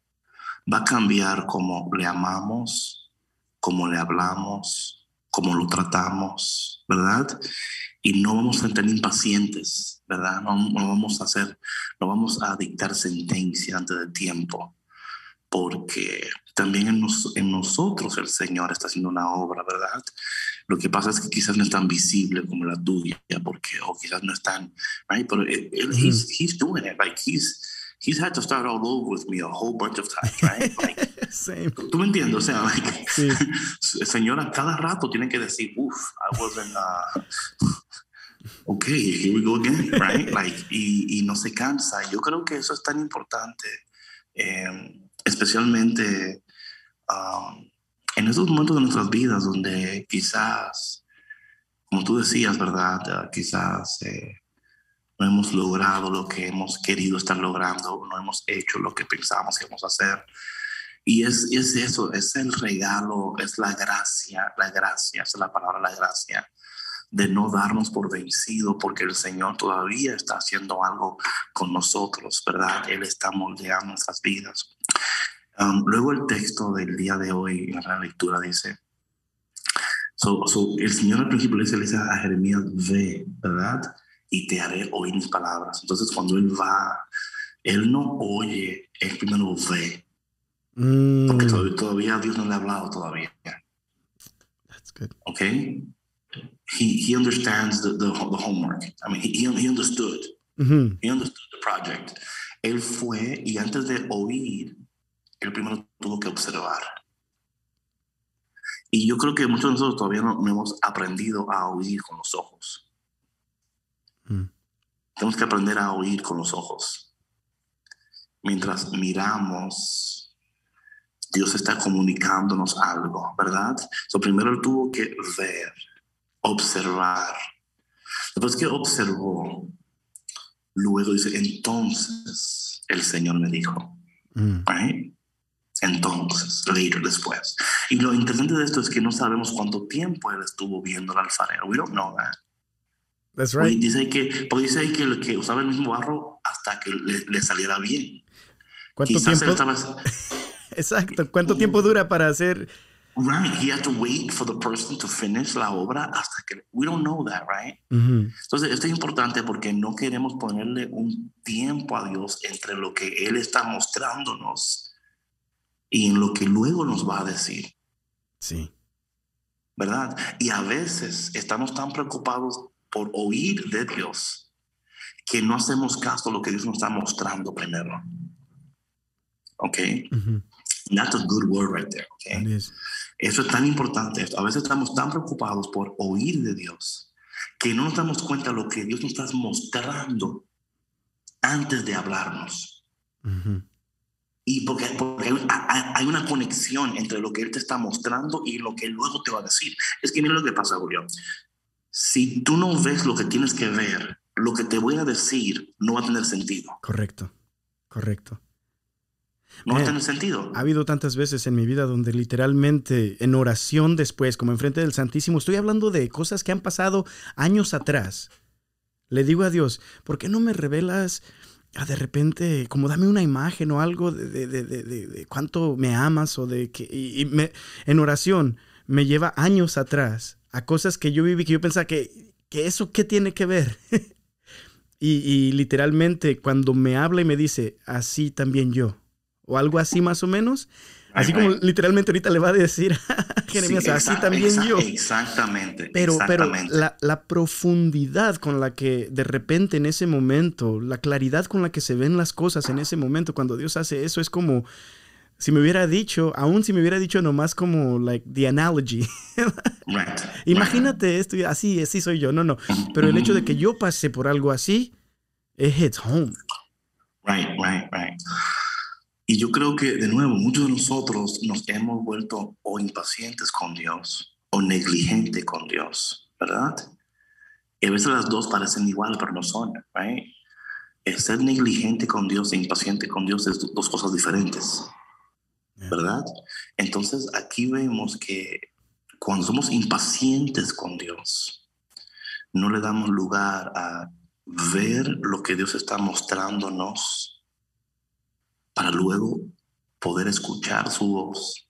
va a cambiar cómo le amamos, cómo le hablamos, cómo lo tratamos, ¿verdad? Y no vamos a estar impacientes, ¿verdad? No, no, vamos a hacer, no vamos a dictar sentencia antes de tiempo, porque también en, nos, en nosotros el Señor está haciendo una obra, ¿verdad? Lo que pasa es que quizás no es tan visible como la tuya, porque, o quizás no es tan, right? Pero él, él mm -hmm. he's, he's doing it, like he's, he's had to start all over with me a whole bunch of times, right? Like, Same. ¿Tú me entiendes? O sea, like, sí. señora, cada rato tiene que decir, uff, I wasn't, uh, okay, here we go again, right? Like, y, y, no se cansa. Yo creo que eso es tan importante, eh, especialmente um, en esos momentos de nuestras vidas donde quizás, como tú decías, ¿verdad? Uh, quizás eh, no hemos logrado lo que hemos querido estar logrando, no hemos hecho lo que pensábamos que íbamos a hacer. Y es, es eso, es el regalo, es la gracia, la gracia, es la palabra la gracia, de no darnos por vencido, porque el Señor todavía está haciendo algo con nosotros, ¿verdad? Él está moldeando nuestras vidas. Um, luego el texto del día de hoy en la lectura dice, so, so, el Señor al principio le dice, a Jeremías, ve, ¿verdad? Y te haré oír mis palabras. Entonces cuando Él va, Él no oye, Él primero ve. Mm. Porque todavía, todavía, Dios no le ha hablado todavía. That's good. Okay? He, he understands the, the, the homework. I mean, he, he understood. Mm -hmm. He understood the project. Él fue y antes de oír, él primero tuvo que observar. Y yo creo que muchos de nosotros todavía no, no hemos aprendido a oír con los ojos. Mm. Tenemos que aprender a oír con los ojos. Mientras miramos, Dios está comunicándonos algo, ¿verdad? So, primero él tuvo que ver, observar. Después que observó, luego dice, entonces el Señor me dijo, Mm. right? Entonces, later, después. Y lo interesante de esto es que no sabemos cuánto tiempo él estuvo viendo al alfarero. We don't know that. That's right. Dice que, porque dice ahí que, que usaba el mismo barro hasta que le, le saliera bien. ¿Cuánto Quizás tiempo? Estaba... Exacto. ¿Cuánto tiempo dura para hacer Right, he had to wait for the person to finish la obra hasta que we don't know that, right? Entonces, esto es importante porque no queremos ponerle un tiempo a Dios entre lo que él está mostrándonos y en lo que luego nos va a decir. Sí. ¿Verdad? Y a veces estamos tan preocupados por oír de Dios que no hacemos caso a lo que Dios nos está mostrando primero. ¿Ok? That's a good word right there. Okay? Eso es tan importante. A veces estamos tan preocupados por oír de Dios que no nos damos cuenta de lo que Dios nos está mostrando antes de hablarnos. Y porque, hay, una conexión entre lo que Él te está mostrando y lo que luego te va a decir. Es que mira lo que pasa, Julio. Si tú no ves lo que tienes que ver, lo que te voy a decir no va a tener sentido. Correcto, correcto. No tiene sentido. Ha habido tantas veces en mi vida donde literalmente en oración después, como enfrente del Santísimo, estoy hablando de cosas que han pasado años atrás. Le digo a Dios, ¿por qué no me revelas a de repente, como dame una imagen o algo de, de, de, de cuánto me amas o de que... Y, me, en oración me lleva años atrás a cosas que yo viví que yo pensaba que, que eso qué tiene que ver. y, y literalmente cuando me habla y me dice, así también yo o algo así más o menos. Así como literalmente ahorita le va a decir a Jeremías, así también yo. Exactamente. Pero, pero la, la, profundidad con la que de repente en ese momento, la claridad con la que se ven las cosas en ese momento, cuando Dios hace eso, es como si me hubiera dicho, aún si me hubiera dicho nomás como, like, the analogy. Imagínate esto, así, así soy yo. No, no. Pero el hecho de que yo pase por algo así, it hits home. Right, right, right. Y yo creo que, de nuevo, muchos de nosotros nos hemos vuelto o impacientes con Dios o negligentes con Dios, ¿verdad? Y a veces las dos parecen igual, pero no son, right? El ser negligente con Dios e impaciente con Dios es dos cosas diferentes, ¿verdad? Entonces aquí vemos que cuando somos impacientes con Dios, no le damos lugar a ver lo que Dios está mostrándonos para luego poder escuchar su voz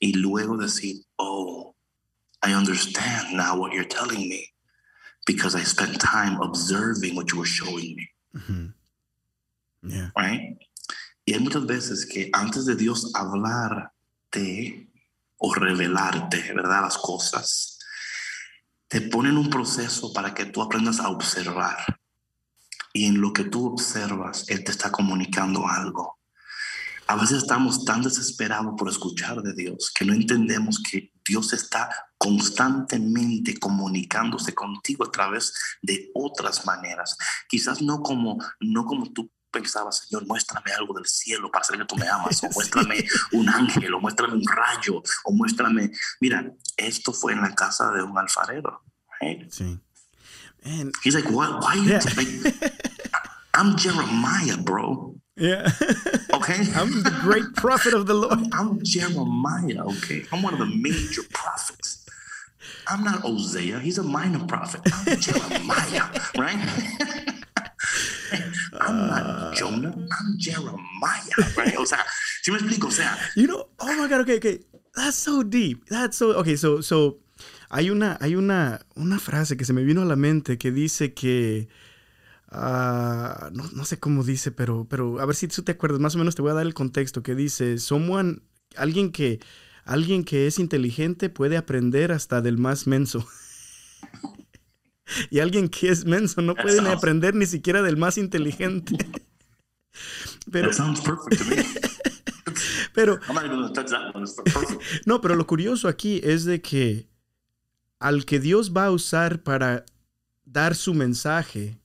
y luego decir, oh, I understand now what you're telling me because I spent time observing what you were showing me. yeah. Right? Y hay muchas veces que antes de Dios hablarte o revelarte, ¿verdad? Las cosas, te ponen un proceso para que tú aprendas a observar y en lo que tú observas, Él te está comunicando algo. A veces estamos tan desesperados por escuchar de Dios que no entendemos que Dios está constantemente comunicándose contigo a través de otras maneras. Quizás no como, no como tú pensabas, Señor, muéstrame algo del cielo para saber que tú me amas, o muéstrame un ángel, o muéstrame un rayo, o muéstrame. Mira, esto fue en la casa de un alfarero. Sí. And, He's like, why, why you I'm Jeremiah, bro. Yeah. Okay. I'm the great prophet of the Lord. I'm Jeremiah, okay? I'm one of the major prophets. I'm not Hosea. He's a minor prophet. I'm Jeremiah, right? I'm not. Jonah. I'm Jeremiah, right? O sea, si me explico, o sea. You know, oh my God, okay, okay. That's so deep. That's so, okay, so, so, hay una, hay una, una frase que se me vino a la mente que dice que, uh, no, no, sé cómo dice, pero, pero a ver si tú te acuerdas, más o menos te voy a dar el contexto que dice, someone, alguien que, alguien que es inteligente puede aprender hasta del más menso. Y alguien que es menso no puede ni aprender ni siquiera del más inteligente. pero, pero no, pero lo curioso aquí es de que al que Dios va a usar para dar su mensaje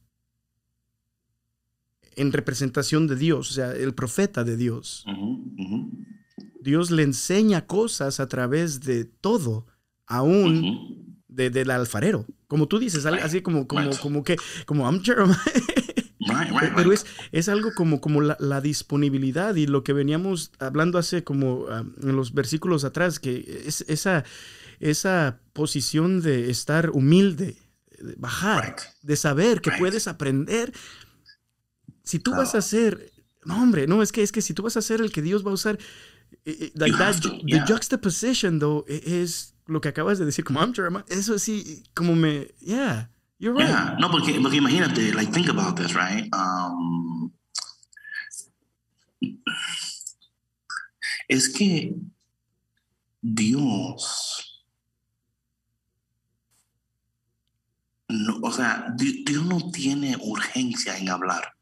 en representación de Dios, o sea, el profeta de Dios. Dios le enseña cosas a través de todo, aún del alfarero. Como tú dices, así como, como, como que, como. Pero es, es, algo como, como la, disponibilidad y lo que veníamos hablando hace como ah, en los versículos atrás, que es esa, esa posición de estar humilde, de bajar, de saber que puedes aprender. Si tú vas a ser, no hombre, no, es que, es que si tú vas a ser el que Dios va a usar, like that, the juxtaposition, though, es lo que acabas de decir, como I'm Jeremiah. Eso sí, como me, yeah, you're right. Yeah, no, porque, porque imagínate, like, think about this, right? Um, es que Dios, no, o sea, Dios no tiene urgencia en hablar.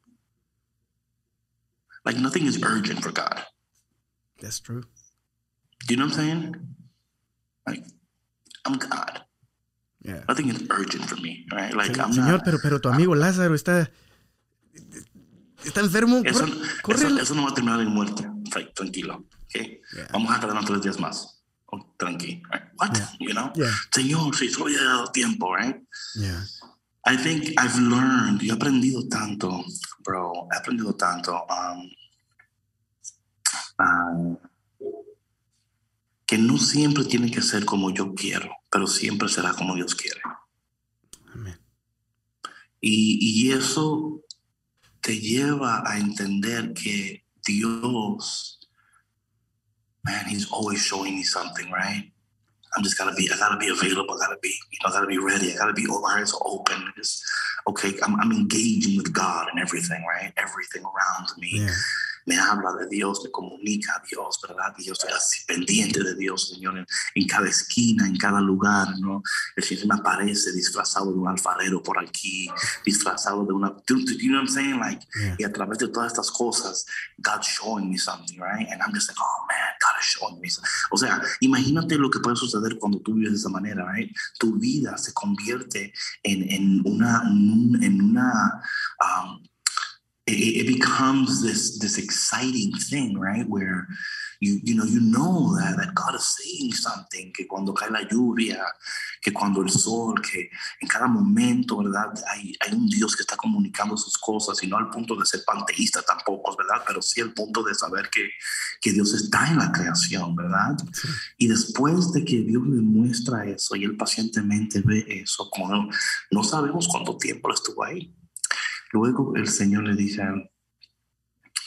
Like nothing is urgent for God. That's true. Do you know what I'm saying? Like, I'm God. Yeah. Nothing is urgent for me, right? Like, I'm Señor, pero, pero tu amigo Lázaro está está enfermo. Eso, corre, eso, no va a terminar en muerte. Like, tranquilo, okay? Vamos a quedarnos tres días más. Oh. Right? What? You know? Señor, si solo ha dado tiempo, right? Yeah. I think I've learned, yo he aprendido tanto, bro, he aprendido tanto um, uh, que no siempre tiene que ser como yo quiero, pero siempre será como Dios quiere. Amén. Y, y eso te lleva a entender que Dios, man, He's always showing me something, right? I'm just gotta be, I gotta be available, I gotta be, you know, I gotta be ready, I gotta be, all eyes open. Just, okay, I'm, I'm engaging with God and everything, right? Everything around me. Yeah. Me habla de Dios, me comunica a Dios, ¿verdad? Y yo estoy así pendiente de Dios, Señor, en, cada esquina, en cada lugar, ¿no? El Señor me aparece disfrazado de un alfarero por aquí, disfrazado de una... You know what I'm saying? Like, Y a través de todas estas cosas, God's showing me something, right? And I'm just like, oh man, God is showing me something. O sea, imagínate lo que puede suceder cuando tú vives de esa manera, right? Tu vida se convierte en, en una... En una um, it, it, becomes this this exciting thing, right? Where you you know you know that, that God is saying something, que cuando cae la lluvia, que cuando el sol, que en cada momento, ¿verdad? Hay, hay un Dios que está comunicando sus cosas y no al punto de ser panteísta tampoco, ¿verdad? Pero sí al punto de saber que, que Dios está en la creación, ¿verdad? Y después de que Dios le muestra eso y él pacientemente ve eso, como no, no sabemos cuánto tiempo estuvo ahí Luego el Señor le dice,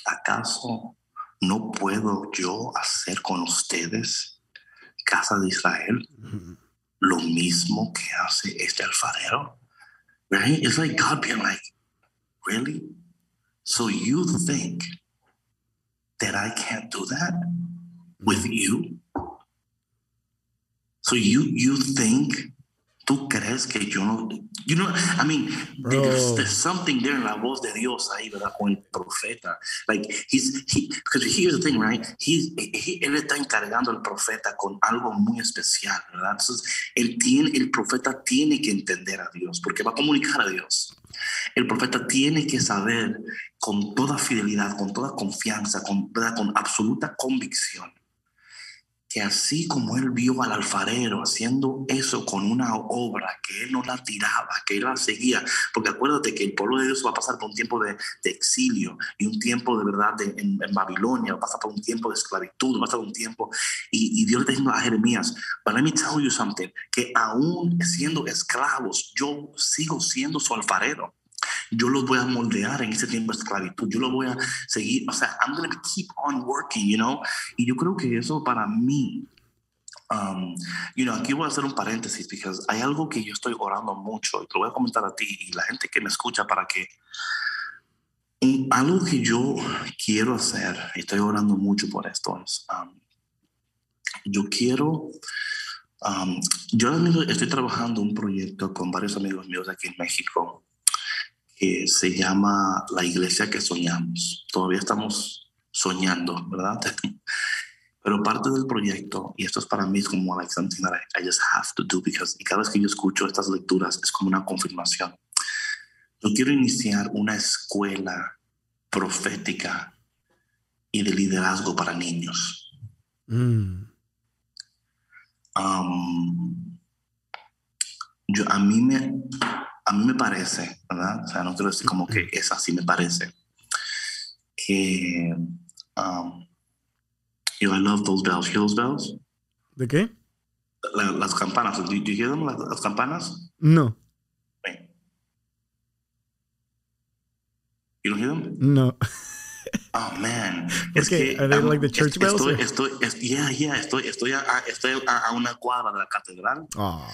¿acaso no puedo yo hacer con ustedes, casa de Israel, lo mismo que hace este alfarero? Right? It's like God being like, really? So you think that I can't do that with you? So you you think ¿Tú crees que yo no? You know, I mean, there's, there's, something there en la voz de Dios ahí, ¿verdad? Con el profeta. Like, he's, he, because here's the thing, right? He's, he, él está encargando al profeta con algo muy especial, ¿verdad? Entonces, él tiene, el profeta tiene que entender a Dios, porque va a comunicar a Dios. El profeta tiene que saber con toda fidelidad, con toda confianza, con, ¿verdad? con absoluta convicción que así como él vio al alfarero haciendo eso con una obra, que él no la tiraba, que él la seguía, porque acuérdate que el pueblo de Dios va a pasar por un tiempo de, exilio y un tiempo de verdad en, Babilonia, va a pasar por un tiempo de esclavitud, va a pasar un tiempo, y, Dios le está diciendo a Jeremías, but let me tell you something, que aún siendo esclavos, yo sigo siendo su alfarero yo los voy a moldear en ese tiempo de esclavitud, yo lo voy a seguir, o sea, I'm going to keep on working, you know, y yo creo que eso para mí, um, you know, aquí voy a hacer un paréntesis, porque hay algo que yo estoy orando mucho y te lo voy a comentar a ti y la gente que me escucha para que algo que yo quiero hacer, y estoy orando mucho por esto, es, um, yo quiero, um, yo estoy trabajando un proyecto con varios amigos míos aquí en México que se llama La Iglesia que Soñamos. Todavía estamos soñando, ¿verdad? Pero parte del proyecto, y esto es para mí como like something that I, just have to do, because y cada vez que yo escucho estas lecturas es como una confirmación. Yo quiero iniciar una escuela profética y de liderazgo para niños. Mm. Um, yo, a mí me, a mí me parece, ¿verdad? O sea, no quiero decir como que es así, me parece que. Um, you know, I love those bells. those bells? ¿De qué? las campanas. Do, you hear them? Las, campanas? No. You don't hear them? No. Oh man. Es que, are they like the church bells? Estoy, estoy, estoy, yeah, yeah, estoy, estoy, a, estoy a, una cuadra de la catedral. Oh,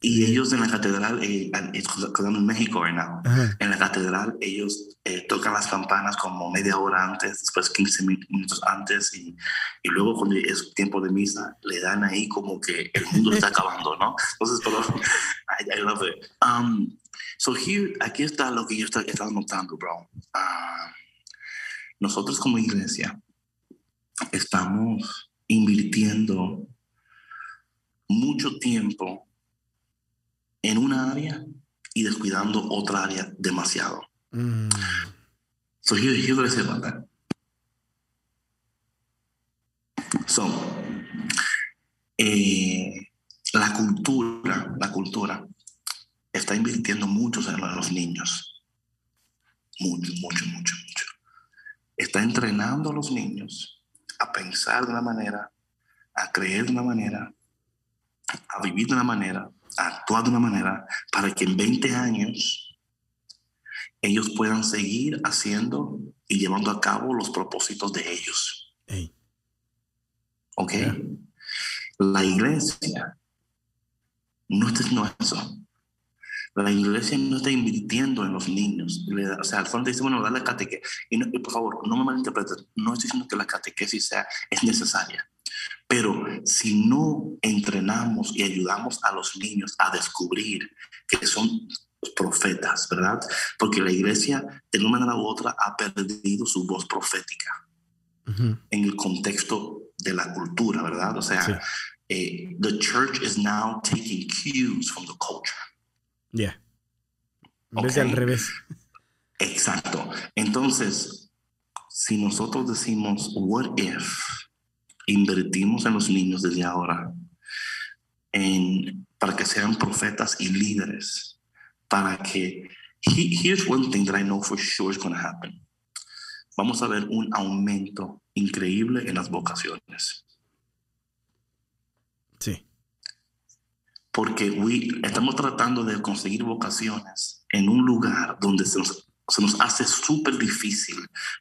y ellos en la catedral, eh, en México right now, en la catedral, ellos eh, tocan las campanas como media hora antes, después 15 minutos antes, y, y luego cuando es tiempo de misa, le dan ahí como que el mundo está acabando, ¿no? Entonces, pero, I, I love it. Um, so here, aquí está lo que yo estaba notando, bro. Uh, nosotros como iglesia estamos invirtiendo mucho tiempo en una área y descuidando otra área demasiado. Mm. So here, here's what I say about that. So, eh, la cultura, la cultura está invirtiendo mucho en los niños. Mucho, mucho, mucho, mucho está entrenando a los niños a pensar de una manera, a creer de una manera, a vivir de una manera, a actuar de una manera, para que en 20 años ellos puedan seguir haciendo y llevando a cabo los propósitos de ellos. ¿Ok? La iglesia no haciendo eso. La iglesia no está invirtiendo en los niños. o sea, al fondo dice, bueno, dale catequesis. Y, por favor, no me malinterpreten. No estoy diciendo que la catequesis sea, es necesaria. Pero si no entrenamos y ayudamos a los niños a descubrir que son profetas, ¿verdad? Porque la iglesia, de una manera u otra, ha perdido su voz profética en el contexto de la cultura, ¿verdad? O sea, eh, the church is now taking cues from the culture. Ya. Yeah. al revés. Exacto. Entonces, si nosotros decimos, what if invertimos en los niños desde ahora en, para que sean profetas y líderes, para que, here's one thing that I know for sure is going to happen. Vamos a ver un aumento increíble en las vocaciones. Sí porque estamos tratando de conseguir vocaciones en un lugar donde se nos, se nos hace súper difícil,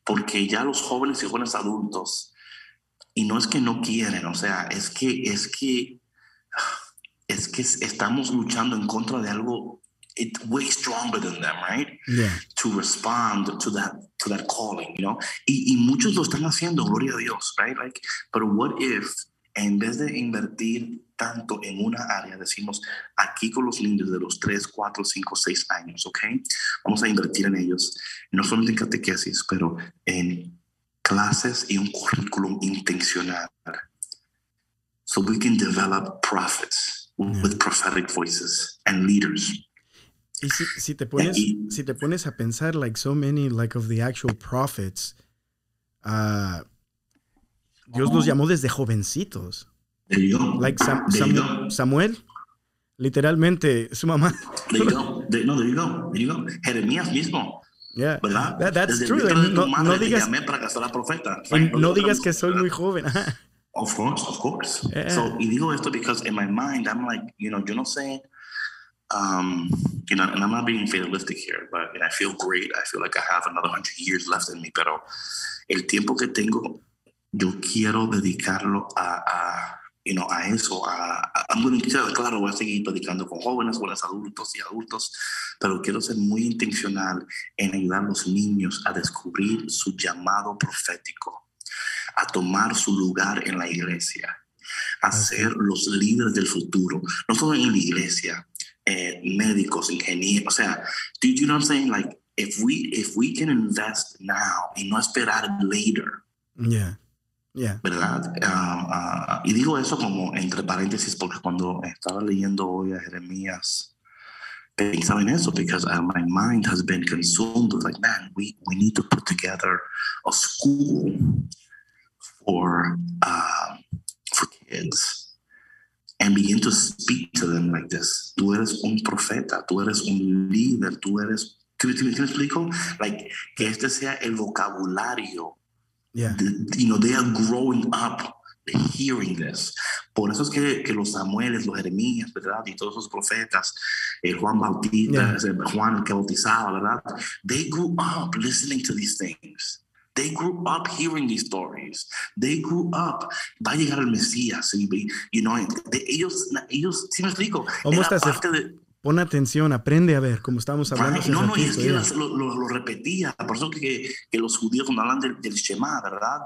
porque ya los jóvenes y jóvenes adultos, y no es que no quieren, o sea, es que, es que, es que estamos luchando en contra de algo it way stronger than them, right? Yeah. To respond to that to that calling, you know. Y, y muchos lo están haciendo, gloria a Dios, right? Like, but what if en vez de invertir tanto en una área, decimos aquí con los niños de los 3, 4, 5, 6 años, ¿ok? Vamos a invertir en ellos, no solamente en catequesis, pero en clases y un currículum intencional. So we can develop prophets with prophetic voices and leaders. Y si, si te pones, si te pones a pensar, like so many like of the actual prophets, uh, Dios los llamó desde jovencitos. Like Samuel, literalmente, su mamá. Jeremías mismo. Yeah. ¿Verdad? That, that's true. No, no, digas, para que profeta. no digas que soy muy joven. of course, of course. Yeah. So, y digo esto because in my mind, I'm like, you know, yo no sé, um, you know, and I'm not being fatalistic here, but I feel great. I feel like I have another hundred years left in me, pero el tiempo que tengo yo quiero dedicarlo a, a, you know, a eso, a, a, claro, voy a seguir predicando con jóvenes, jóvenes adultos y adultos, pero quiero ser muy intencional en ayudar a los niños a descubrir su llamado profético, a tomar su lugar en la iglesia, a ser los líderes del futuro, no solo en la iglesia, eh, médicos, ingenieros, o sea, do you know what I'm saying? Like, if we, if we can invest now y no esperar later, yeah ¿Verdad? Ah, ah, y digo eso como entre paréntesis porque cuando estaba leyendo hoy a Jeremías, pensaba en eso because uh, my mind has been consumed like, man, we, we need to put together a school for, uh, for kids and begin to speak to them like this. Tú eres un profeta, tú eres un líder, tú eres... ¿Te, te, me explico? Like, que este sea el vocabulario Yeah. you know, they are growing up hearing this. Por eso es que, que los Samueles, los Jeremías, ¿verdad? Y todos esos profetas, el Juan Bautista, yeah. Juan el que bautizaba, ¿verdad? They grew up listening to these things. They grew up hearing these stories. They grew up. Va a llegar el Mesías. Y, you know, de, ellos, ellos, ¿sí me explico? Era parte de, Pon atención, aprende a ver, como estamos hablando. no, no, y es que lo, lo, lo, repetía. Por eso que, que los judíos cuando hablan del, del Shema, ¿verdad?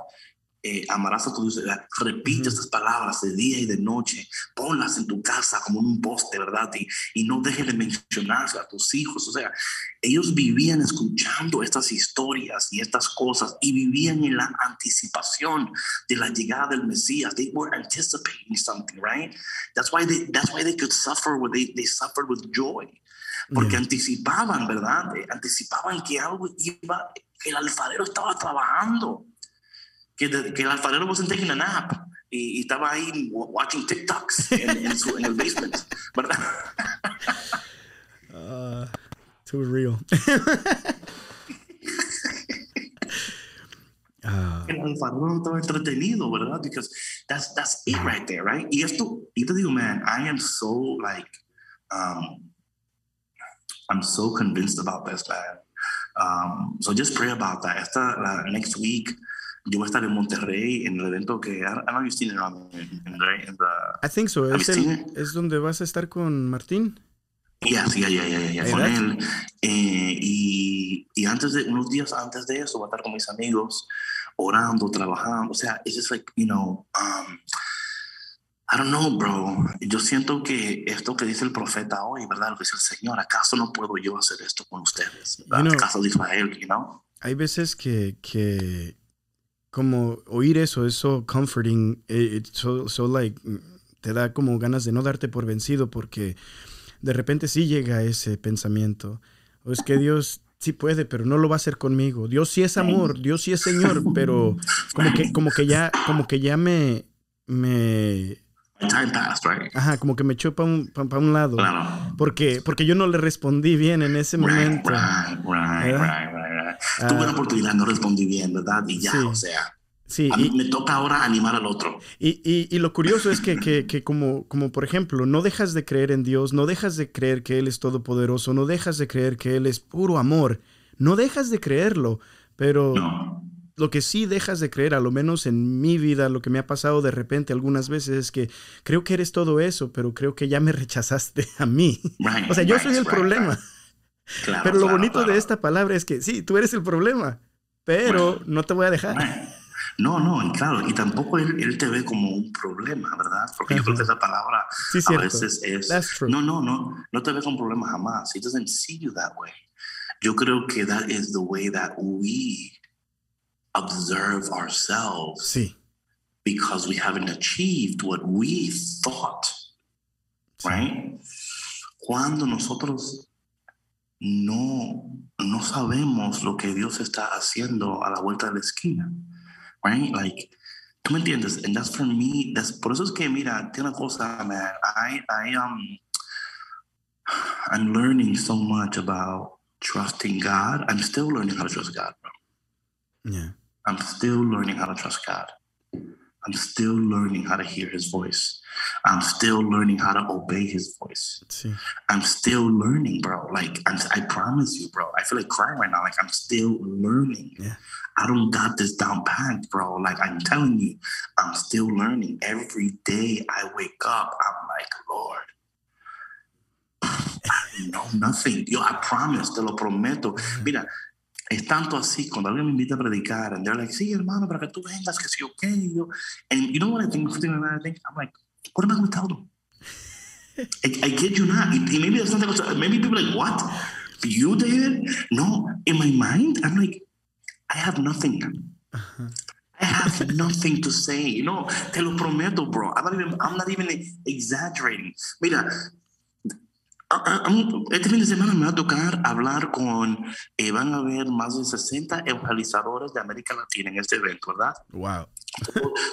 Eh, amarás a tu Dios. Repite estas palabras de día y de noche. Ponlas en tu casa como un poste, ¿verdad? Y, y no dejes de mencionarse a tus hijos. O sea, ellos vivían escuchando estas historias y estas cosas y vivían en la anticipación de la llegada del Mesías. They were anticipating something, right? That's why they, that's why they could suffer, they, they suffered with joy. Porque anticipaban, ¿verdad? Anticipaban que algo iba, que el alfarero estaba trabajando que, de, que el alfarero wasn't taking a nap y, y estaba ahí watching TikToks en, en, su, en el basement, ¿verdad? Uh, too real. Uh, el alfarero estaba entretenido, ¿verdad? Because that's that's it right there, right? Y esto, y te digo, man, I am so like, um, I'm so convinced about this, man. Um, so just pray about that. Esta, la, next week, yo voy a estar en Monterrey en el evento que it on in the, I think so. Es, el, es donde vas a estar con Martín. Ya, ya, ya, ya, con él. Eh, y, y antes de, unos días antes de eso, voy a estar con mis amigos orando, trabajando. O sea, es just like, you know, um, I don't know, bro. Yo siento que esto que dice el profeta hoy, ¿verdad? Lo que dice el Señor, ¿acaso no puedo yo hacer esto con ustedes? You know, caso de Israel, you know? Hay veces que, que como oír eso es so comforting, eh, so, so like, te da como ganas de no darte por vencido porque de repente sí llega ese pensamiento. O es que Dios sí puede, pero no lo va a hacer conmigo. Dios sí es amor, Dios sí es Señor, pero como que, como que ya, como que ya me, me Time passed, right? Ajá, como que me echó para un, pa, un, lado. Porque, porque yo no le respondí bien en ese momento. Right, right, right, right, Tuve la oportunidad, no respondí bien, ¿verdad? Y ya, o sea. Sí, a mí me toca ahora animar al otro. Y, y, y lo curioso es que, que, que, como, como, por ejemplo, no dejas de creer en Dios, no dejas de creer que Él es todopoderoso, no dejas de creer que Él es puro amor, no dejas de creerlo, pero no lo que sí dejas de creer, a lo menos en mi vida, lo que me ha pasado de repente algunas veces es que creo que eres todo eso, pero creo que ya me rechazaste a mí. o sea, yo soy el problema. Pero lo bonito de esta palabra es que sí, tú eres el problema, pero no te voy a dejar. No, no, claro, y tampoco él, te ve como un problema, ¿verdad? Porque yo creo que esa palabra a veces es... No, no, no, no te ve como un problema jamás. He doesn't see you that way. Yo creo que that is the way that we observe ourselves sí. because we haven't achieved what we thought. Sí. Right? Cuando nosotros no, no sabemos lo que Dios está haciendo a la vuelta de la esquina. Right? Like, ¿tú me entiendes? And that's for me, that's, por eso es que, mira, tiene una cosa, man, I, I, um, I'm learning so much about trusting God. I'm still learning how to trust God, bro. Yeah. I'm still learning how to trust God. I'm still learning how to hear his voice. I'm still learning how to obey his voice. I'm still learning, bro. Like I'm, i promise you, bro. I feel like crying right now. Like I'm still learning. Yeah. I don't got this down pat, bro. Like I'm telling you, I'm still learning. Every day I wake up, I'm like, Lord, I know nothing. Yo, I promise, te lo prometo. Mira, Es tanto así, cuando alguien me invita a predicar, and they're like, sí, hermano, para que tú vengas, que sí, ok. Yo, and you know what I think? I think I'm like, what am I going to tell them? I, I kid you not. Y, y maybe that's not maybe people are like, what? You, David? No. In my mind, I'm like, I have nothing. Uh-huh. I have nothing to say. You know, te lo prometo, bro. I'm not even, I'm not even exaggerating. Mira, Este fin de semana me va a tocar hablar con, eh, van a haber más de 60 evangelizadores de América Latina en este evento, ¿verdad? Wow.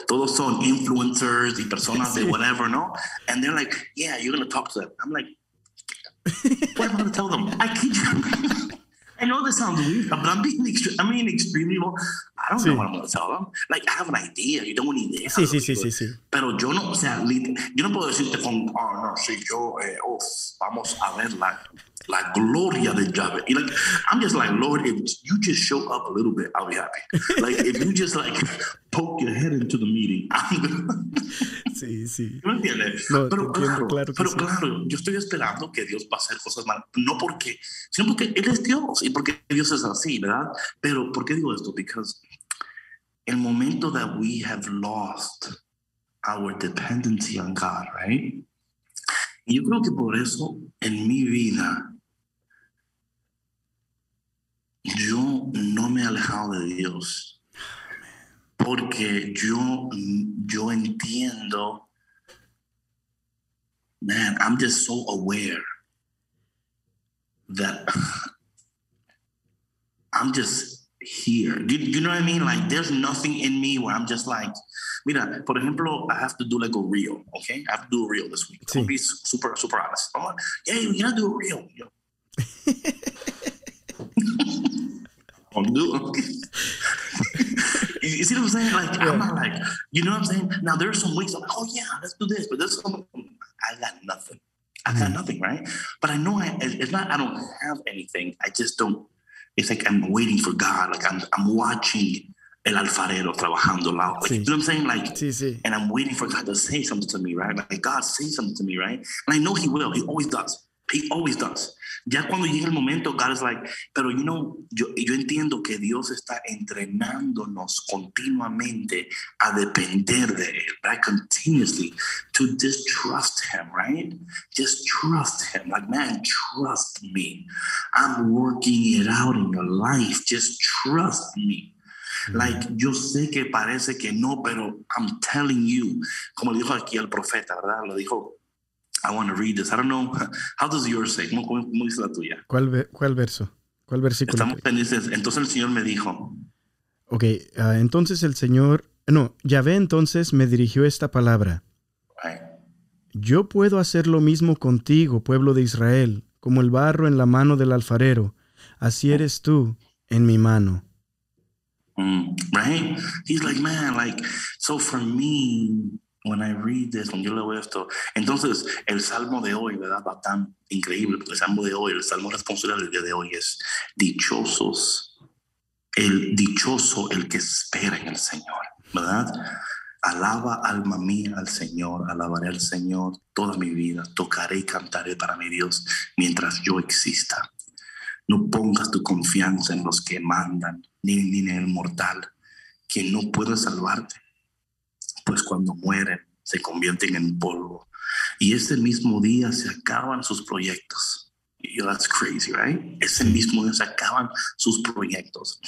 Todos, son influencers y personas de whatever, ¿no? And they're like, yeah, you're going to talk to them. I'm like, what am I going to tell them? I kid you. I know this sounds weird, but I'm being extreme. I mean, extremely low. I don't sí. know what I'm going to tell them. Like, I have an idea. You don't need idea. Sí, sí, sí, sí, sí. Pero yo no, o sea, yo no puedo decirte con, oh, no, si yo, eh, oh, vamos a ver la, la gloria de Yahweh. Like, I'm just like, Lord, if you just show up a little bit, I'll be happy. Like, if you just like poke your head into the meeting, I'm Sí, sí. ¿Me entiendes? No, pero claro, claro pero sí. claro, yo estoy esperando que Dios va a hacer cosas malas, no porque, sino porque Él es Dios y porque Dios es así, ¿verdad? Pero, ¿por qué digo esto? Because el momento that we have lost our dependency on God, right? Y yo creo que por eso en mi vida yo no me he alejado de Dios. Porque yo, yo entiendo, man, I'm just so aware that I'm just here. Do, you know what I mean? Like, there's nothing in me where I'm just like, mira, por ejemplo, I have to do like a reel, okay? I have to do a reel this week. Sí. be super, super honest. I'm like, yeah, you gotta do a reel. You know? do you see what I'm saying? Like, yeah. I'm not like, you know what I'm saying? Now, there are some weeks I'm like, oh, yeah, let's do this. But there's some, I got nothing. I got mm. nothing, right? But I know I, it's not, I don't have anything. I just don't, it's like I'm waiting for God. Like I'm, I'm watching el alfarero trabajando lado. Like, sí. You know what I'm saying? Like, sí, sí. and I'm waiting for God to say something to me, right? Like, God, say something to me, right? And I know He will. He always does. He always does. Ya cuando llega el momento, God is like, pero you know, yo, yo entiendo que Dios está entrenándonos continuamente a depender de Él, right? Continuously to just trust Him, right? Just trust Him. Like, man, trust me. I'm working it out in your life. Just trust me. Like, yo sé que parece que no, pero I'm telling you, como dijo aquí el profeta, ¿verdad? Lo dijo I want to read this. I don't know. How does yours say? ¿Cómo, cómo dice la tuya? ¿Cuál, ¿Cuál verso? ¿Cuál versículo? Estamos pendientes. Entonces el Señor me dijo. Ok, uh, entonces el Señor. No, Yahvé entonces me dirigió esta palabra. Right. Yo puedo hacer lo mismo contigo, pueblo de Israel, como el barro en la mano del alfarero. Así eres tú en mi mano. Mm, right? He's like, man, like, so for me, when I read this, cuando yo leo esto, entonces el salmo de hoy, ¿verdad? Va tan increíble, porque el salmo de hoy, el salmo responsable del día de hoy es dichosos, el dichoso el que espera en el Señor, ¿verdad? Alaba alma mía al Señor, alabaré al Señor toda mi vida, tocaré y cantaré para mi Dios mientras yo exista. No pongas tu confianza en los que mandan, ni, ni en el mortal, que no puede salvarte pues cuando mueren se convierten en polvo. Y ese mismo día se acaban sus proyectos. Y that's crazy, right? Ese mismo día se acaban sus proyectos.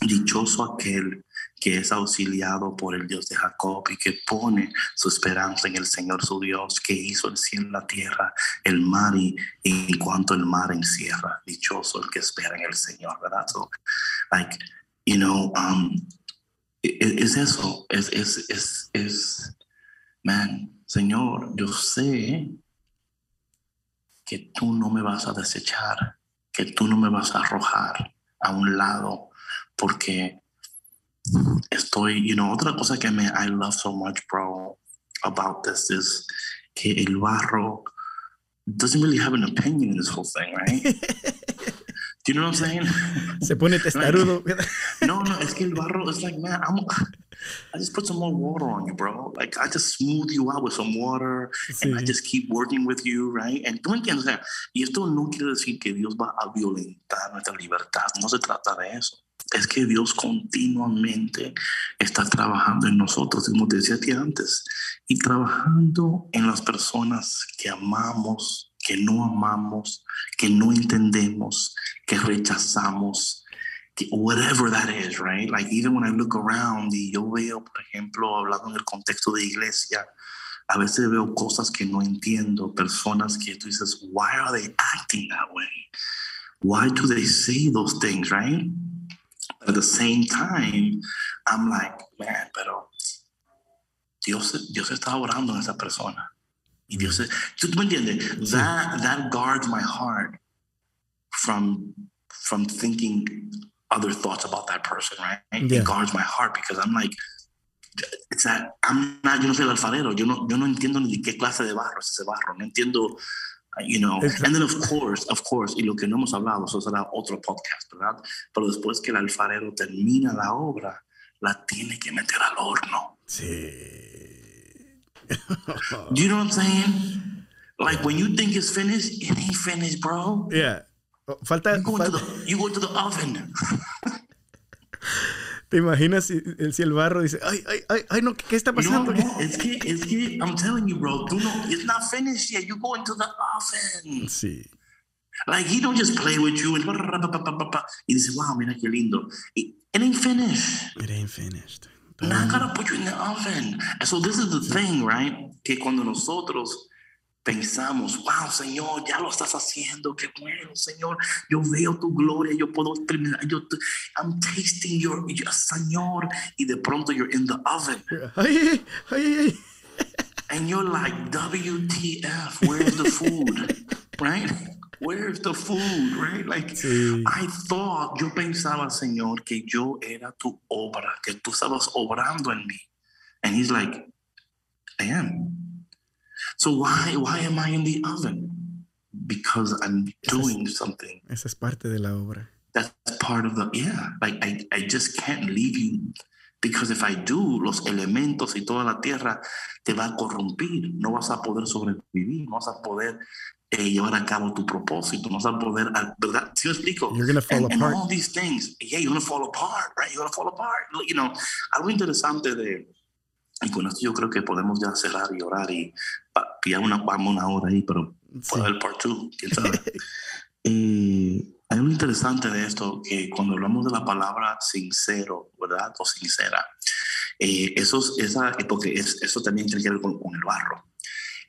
Dichoso aquel que es auxiliado por el Dios de Jacob y que pone su esperanza en el Señor su Dios, que hizo el cielo, la tierra, el mar y, en cuanto el mar encierra. Dichoso el que espera en el Señor, ¿verdad? So, like, you know, um, es eso, es, es, es, es, man, Señor, yo sé que tú no me vas a desechar, que tú no me vas a arrojar a un lado, porque estoy, you know, otra cosa que me, I love so much, bro, about this is que el barro doesn't really have an opinion in this whole thing, right? Do you know what I'm saying? Se pone testarudo. no, no, es que el barro es like, man, I'm, I just put some more water on you, bro. Like, I just smooth you out with some water sí. and I just keep working with you, right? And tú me entiendes, o sea, y esto no quiere decir que Dios va a violentar nuestra libertad, no se trata de eso. Es que Dios continuamente está trabajando en nosotros, como te decía a ti antes, y trabajando en las personas que amamos, que no amamos, que no entendemos, que rechazamos, whatever that is, right? Like even when I look around y yo veo, por ejemplo, hablando en el contexto de iglesia, a veces veo cosas que no entiendo, personas que tú dices, why are they acting that way? Why do they say those things, right? At the same time, I'm like, man, pero Dios, Dios está orando en esa persona. Y Dios, ¿tú, tú me entiendes? That, that guards my heart from from thinking other thoughts about that person, right? Yeah. It guards my heart because I'm like, yo no soy el alfarero, yo no, yo no entiendo ni qué clase de barro es ese barro, no entiendo, you know, and then of course, of course, y lo que no hemos hablado, eso será otro podcast, ¿verdad? Pero después que el alfarero termina la obra, la tiene que meter al horno. Sí. Do you know what I'm saying? Like when you think it's finished, it ain't finished, bro. Yeah. Oh, falta. You go, falta... To the, you go to the oven. ¿Te imaginas si, si, el barro dice, ay, ay, ay, ay, no, ¿qué está pasando? No, no, es que, es que, I'm telling you, bro, tú no, it's not finished yet. You go into the oven. Sí. Like, he don't just play with you and y dice, wow, mira qué lindo. It, it ain't finished. It ain't finished. Now I gotta put you in the oven. And so this is the thing, right? Que cuando nosotros pensamos, wow, Señor, ya lo estás haciendo, qué bueno, Señor, yo veo tu gloria, yo puedo experimentar, yo, I'm tasting your, your, Señor, y de pronto you're in the oven. Ay, ay, ay. And you're like, WTF, where's the food? right? Where's the food, right? Like, sí. I thought, yo pensaba, Señor, que yo era tu obra, que tú estabas obrando en mí. And he's like, I am. So why why am I in the oven? Because I'm doing something. Esa es parte de la obra. That's part of the yeah. Like I, I just can't leave you because if I do, los elementos y toda la tierra te va a corrompir. No vas a poder sobrevivir. No vas a poder eh, llevar a cabo tu propósito. No vas a poder, ¿verdad? ¿Sí me explico? You're gonna fall and, apart. And all these things. Yeah, you're gonna fall apart, right? You're gonna fall apart. You know, algo interesante de Y con esto yo creo que podemos ya cerrar y orar y ya una, vamos una hora ahí, pero sí. puede haber part two, quién sabe. eh, hay un interesante de esto que cuando hablamos de la palabra sincero, ¿verdad? O sincera, eh, eso, esa, porque es, eso también tiene que ver con, con el barro.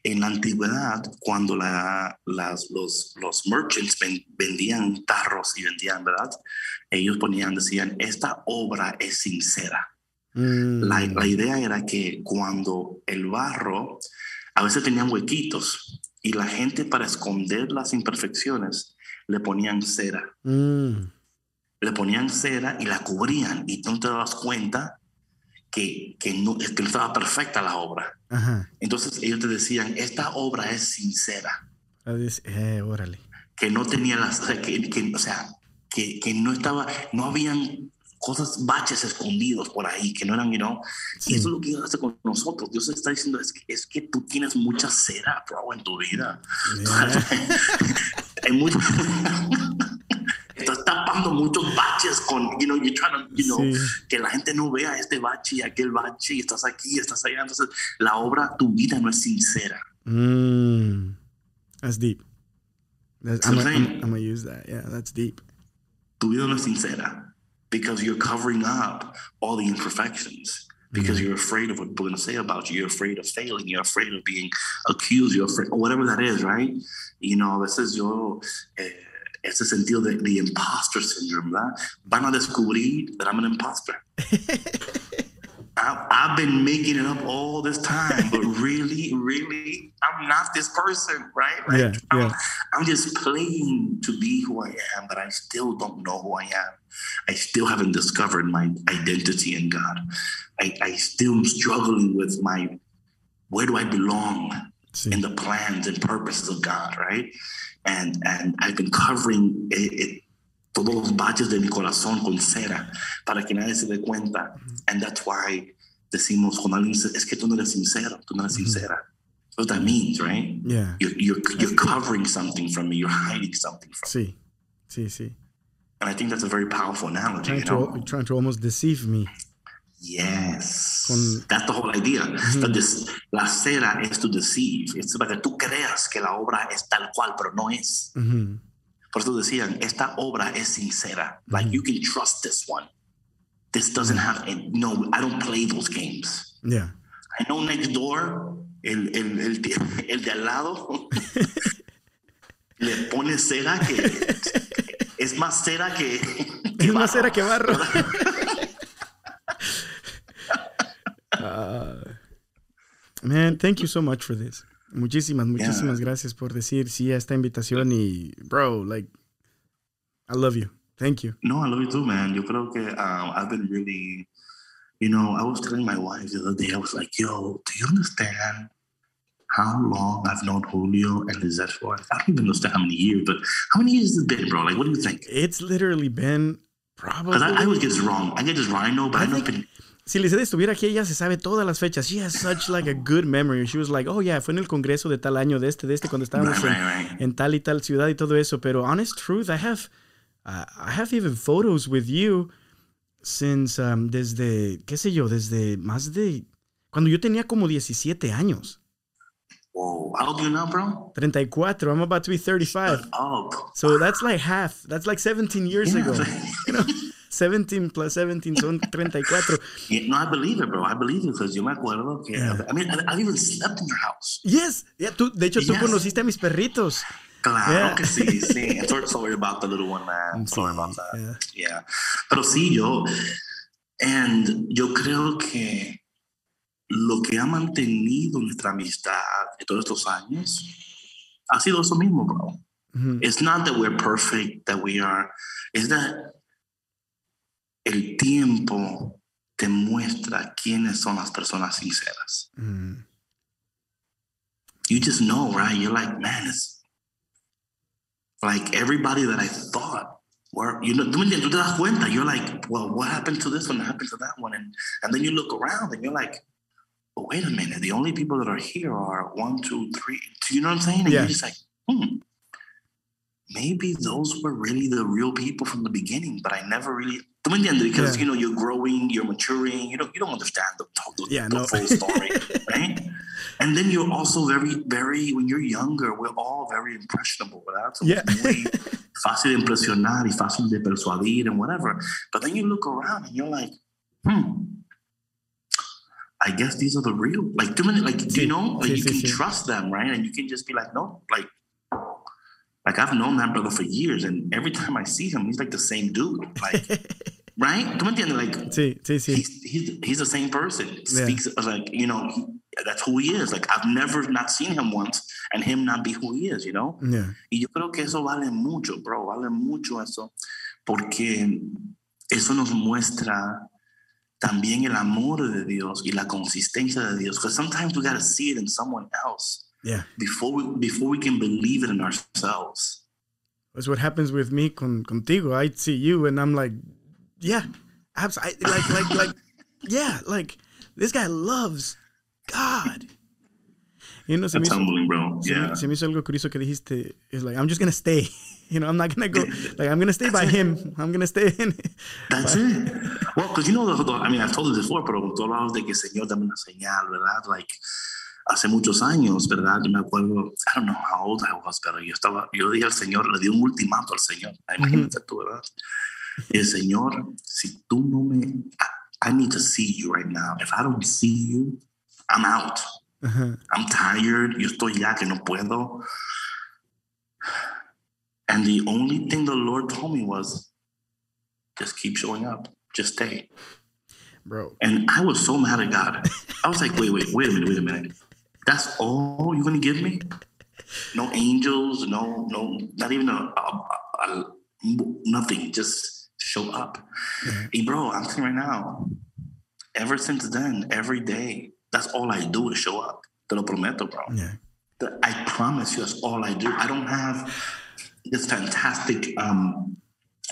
En la antigüedad, cuando la, las, los, los merchants ven, vendían tarros y vendían, ¿verdad? Ellos ponían, decían, esta obra es sincera. La, la, idea era que cuando el barro, a veces tenían huequitos y la gente para esconder las imperfecciones le ponían cera. Mm. Le ponían cera y la cubrían y tú te das cuenta que, que, no, que no estaba perfecta la obra. Ajá. Entonces ellos te decían, esta obra es sincera. Eh, órale. Que no tenía las, que, que, o sea, que, que no estaba, no habían cosas, baches escondidos por ahí que no eran, you know? Sí. Y eso es lo que Dios hace con nosotros. Dios está diciendo, es que, es que tú tienes mucha cera, bro, en tu vida. Yeah. Hay mucho... Tapando muchos baches con, you know, you're trying to, you know, sí. que la gente no vea este bache y aquel bache y estás aquí, estás allá. Entonces, la obra, tu vida no es sincera. Mm. That's deep. That's, I'm, I'm, I'm gonna use that. Yeah, that's deep. Tu vida no es sincera because you're covering up all the imperfections because mm-hmm. you're afraid of what people are going to say about you. You're afraid of failing. You're afraid of being accused. You're afraid, or whatever that is, right? You know, this is your, eh, ese sentido de, the imposter syndrome, ¿verdad? Van a descubrir that I'm an imposter. I, I've been making it up all this time, but really, really, I'm not this person, right? Like, yeah, I'm, yeah. I'm just playing to be who I am, but I still don't know who I am. I still haven't discovered my identity in God. I, I still am struggling with my where do I belong in the plans and purposes of God, right? And and I've been covering it, it todos los baches de mi corazón con cera para que nadie se dé cuenta. And that's why decimos cuando alguien dice, es que tú no eres sincero, tú no eres sincera. That's what that means, right? Yeah. You're, you're, you're covering something from me, you're hiding something from sí. me. Sí, sí, And I think that's a very powerful analogy. Trying, you know? to, trying to almost deceive me. Yes. Con... That's the whole idea. Mm-hmm. This, la cera es to deceive. Es para que tú creas que la obra es tal cual, pero no es. Mm-hmm. Por eso decían, esta obra es sincera. Like you can trust this one. This doesn't have, any, no, I don't play those games. Yeah. I know next door, el, el, el, el de al lado, le pone cera que es más cera que, que es más cera que barro. Uh, man, thank you so much for this. Muchísimas, muchísimas yeah. gracias por decir sí a esta invitación y, bro, like, I love you. Thank you. No, I love you too, man. Yo creo que um, I've been really, You know, I was telling my wife the other day, I was like, yo, do you understand how long I've known Julio and Lizette for? I don't even understand how many years, but how many years has it been, bro? Like, what do you think? It's literally been probably. Because I, I always get this wrong. I get this wrong. I know, but I, I know. Been... Si Lizette estuviera aquí, ella se sabe todas las fechas. She has such like a good memory. She was like, oh yeah, fue en el congreso de tal año, de este, de este, cuando estábamos en, tal y tal ciudad y todo eso. Pero honest truth, I have, uh, I have even photos with you since um, desde, qué sé yo, desde más de cuando yo tenía como 17 años. Whoa, how old you now, bro? 34. I'm about to be 35. Oh, so that's like half. That's like 17 years yeah. ago. you know, 17 plus 17 son 34. Yeah, no, I believe it, bro. I believe it because yo me acuerdo que. Yeah. I mean, I, I even slept in your house. Yes. Yeah, tú, de hecho, yes. tú conociste a mis perritos. Claro que sí, sí. Sorry about the little one, man. Sorry about that. Yeah. yeah. Pero sí, yo. And yo creo que lo que ha mantenido nuestra amistad de todos estos años ha sido eso mismo, bro. Mm-hmm. It's not that we're perfect, that we are. It's that el tiempo te muestra quiénes son las personas sinceras. Mm. You just know, right? You're like, man, it's like everybody that I thought were, you know, tú te das cuenta, you're like, well, what happened to this one? What happened to that one? And, and then you look around and you're like, oh, wait a minute, the only people that are here are one, two, three. Do you know what I'm saying? And yeah. you're just like, hmm, maybe those were really the real people from the beginning, but I never really because yeah. you know you're growing, you're maturing, you don't you don't understand the, the, yeah, the no. full story, right? And then you're also very, very when you're younger, we're all very impressionable, ¿verdad? Somos yeah. fácil de impresionar y fácil de persuadir and whatever. But then you look around and you're like, hmm, I guess these are the real. Like, too many, like, you know, like you can trust them, right? And you can just be like, no, like, like I've known that brother for years, and every time I see him, he's like the same dude. Like, right? ¿Tú me entiendes? Like, sí, sí, sí. He's, he's, he's the same person. Speaks yeah. like, you know, he, that's who he is. Like, I've never not seen him once and him not be who he is, you know? Yeah. Y yo creo que eso vale mucho, bro. Vale mucho eso. Porque eso nos muestra también el amor de Dios y la consistencia de Dios. Because sometimes we got to see it in someone else. Yeah. Before we before we can believe it in ourselves. That's what happens with me con, contigo. I see you and I'm like, yeah, absolutely. Like like like yeah, like this guy loves God. You know, se That's me hizo, humbling, bro. Yeah. Se, me hizo algo curioso que dijiste. Is like, I'm just gonna stay. You know, I'm not gonna go. Like, I'm gonna stay That's by it. him. I'm gonna stay in. That's it. Well, because you know, I mean, I've told you before, pero tú hablabas de que Señor dame una señal, ¿verdad? Like, hace muchos años, ¿verdad? Yo me acuerdo, I don't know how old I was, pero yo estaba, yo dije al Señor, le di un ultimato al Señor. Imagínate tú, ¿verdad? El Señor, si tú no me, I, I, need to see you right now. If I don't see you, I'm out. Uh-huh. I'm tired. Yo estoy ya que no puedo. And the only thing the Lord told me was, just keep showing up. Just stay. Bro. And I was so mad at God. I was like, wait, wait, wait a minute, wait a minute. That's all you're gonna give me? No angels, no, no, not even a, a, a, nothing. Just show up. Mm-hmm. Hey, bro, I'm saying right now. Ever since then, every day, that's all I do is show up. Te lo prometo, bro. Yeah. I promise you, that's all I do. I don't have this fantastic. Um,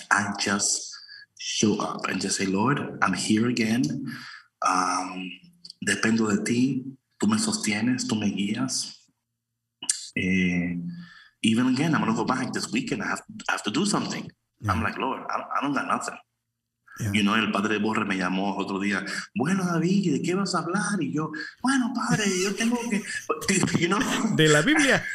I just show up and just say, Lord, I'm here again. Um, dependo de ti. Tú me sostienes, tú me guías. Eh, even again, I'm going to go back this weekend. I have, I have to do something. Yeah. I'm like, Lord, I don't, I don't got nothing. Yeah. You know, el padre Borre me llamó otro día. Bueno, David, ¿de qué vas a hablar? Y yo, bueno, padre, yo tengo que. You know, de la Biblia.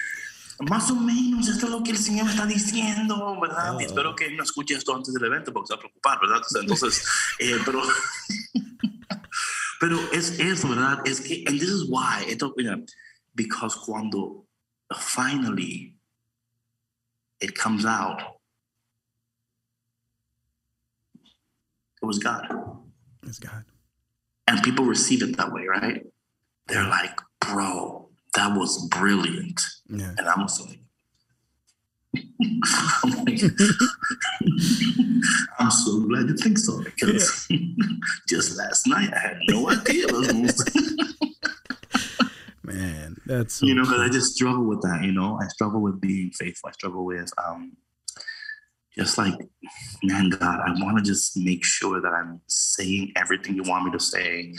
Más o menos, esto es lo que el Señor está diciendo, ¿verdad? Oh. Y espero que no escuche esto antes del evento porque se va a preocupar, ¿verdad? Entonces, eh, pero. Pero es eso, ¿verdad? Es que, and this is why, esto, mira, because cuando finally it comes out, it was God. It's God. And people receive it that way, right? They're like, bro, that was brilliant. Yeah. And I'm like, I'm, like, I'm so glad you think so because yeah. just last night I had no idea Man, that's so you know, because I just struggle with that. You know, I struggle with being faithful. I struggle with um, just like, man, God, I want to just make sure that I'm saying everything you want me to say.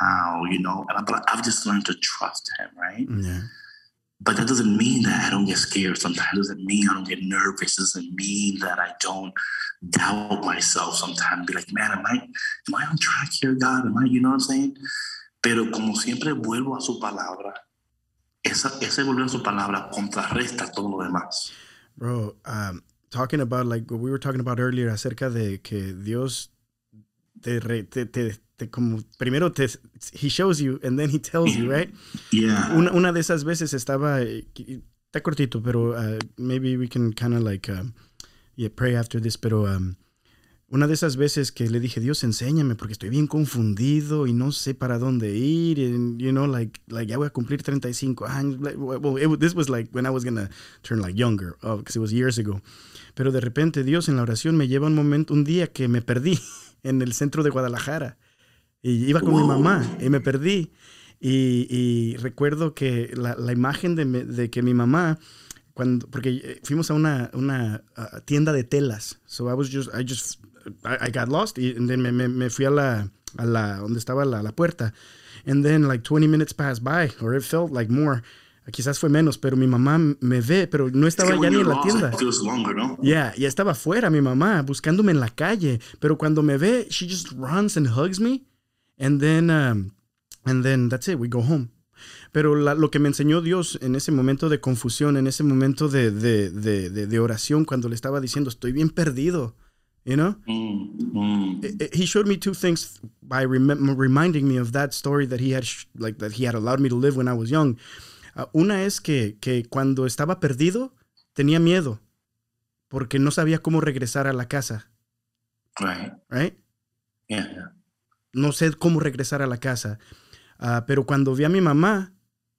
How you know, and I, but I've just learned to trust Him, right? Yeah. But that doesn't mean that I don't get scared sometimes. It doesn't mean I don't get nervous. It doesn't mean that I don't doubt myself sometimes. Be like, man, am I, am I on track here, God? Am I, you know what I'm saying? Pero como siempre vuelvo a su palabra, esa, ese volver a su palabra contrarresta todo lo demás. Bro, um, talking about like what we were talking about earlier acerca de que Dios te, te, te, te, como primero te he shows you and then he tells you, right? Yeah. Una, una de esas veces estaba está cortito, pero uh, maybe we can kind of like um, yeah, pray after this, pero um, una de esas veces que le dije, Dios, enséñame porque estoy bien confundido y no sé para dónde ir. And, you know, like, like ya voy a cumplir 35 años. Well, it, this was like when I was going to turn like younger, because oh, it was years ago. Pero de repente Dios en la oración me lleva un momento, un día que me perdí en el centro de Guadalajara. Y iba con mi mamá y me perdí. Y, y recuerdo que la, la imagen de, de, que mi mamá, cuando, porque eh, fuimos a una, una uh, tienda de telas. So I was just, I just, I, I got lost. Y then me, me, me, fui a la, a la, donde estaba la, la puerta. And then like 20 minutes passed by, or it felt like more. Quizás fue menos, pero mi mamá me ve, pero no estaba ya ni en la tienda. Ya, yeah, ya estaba fuera mi mamá, buscándome en la calle. Pero cuando me ve, she just runs and hugs me. And then, um, and then that's it, we go home. Pero la, lo que me enseñó Dios en ese momento de confusión, en ese momento de, de, de, de oración, cuando le estaba diciendo, estoy bien perdido. You know, mm, mm. he showed me two things by rem reminding me of that story that he had, like that he had allowed me to live when I was young. Ah, una es que, que cuando estaba perdido tenía miedo porque no sabía cómo regresar a la casa. Right. Right? Yeah. No sé cómo regresar a la casa. Uh, pero cuando vi a mi mamá,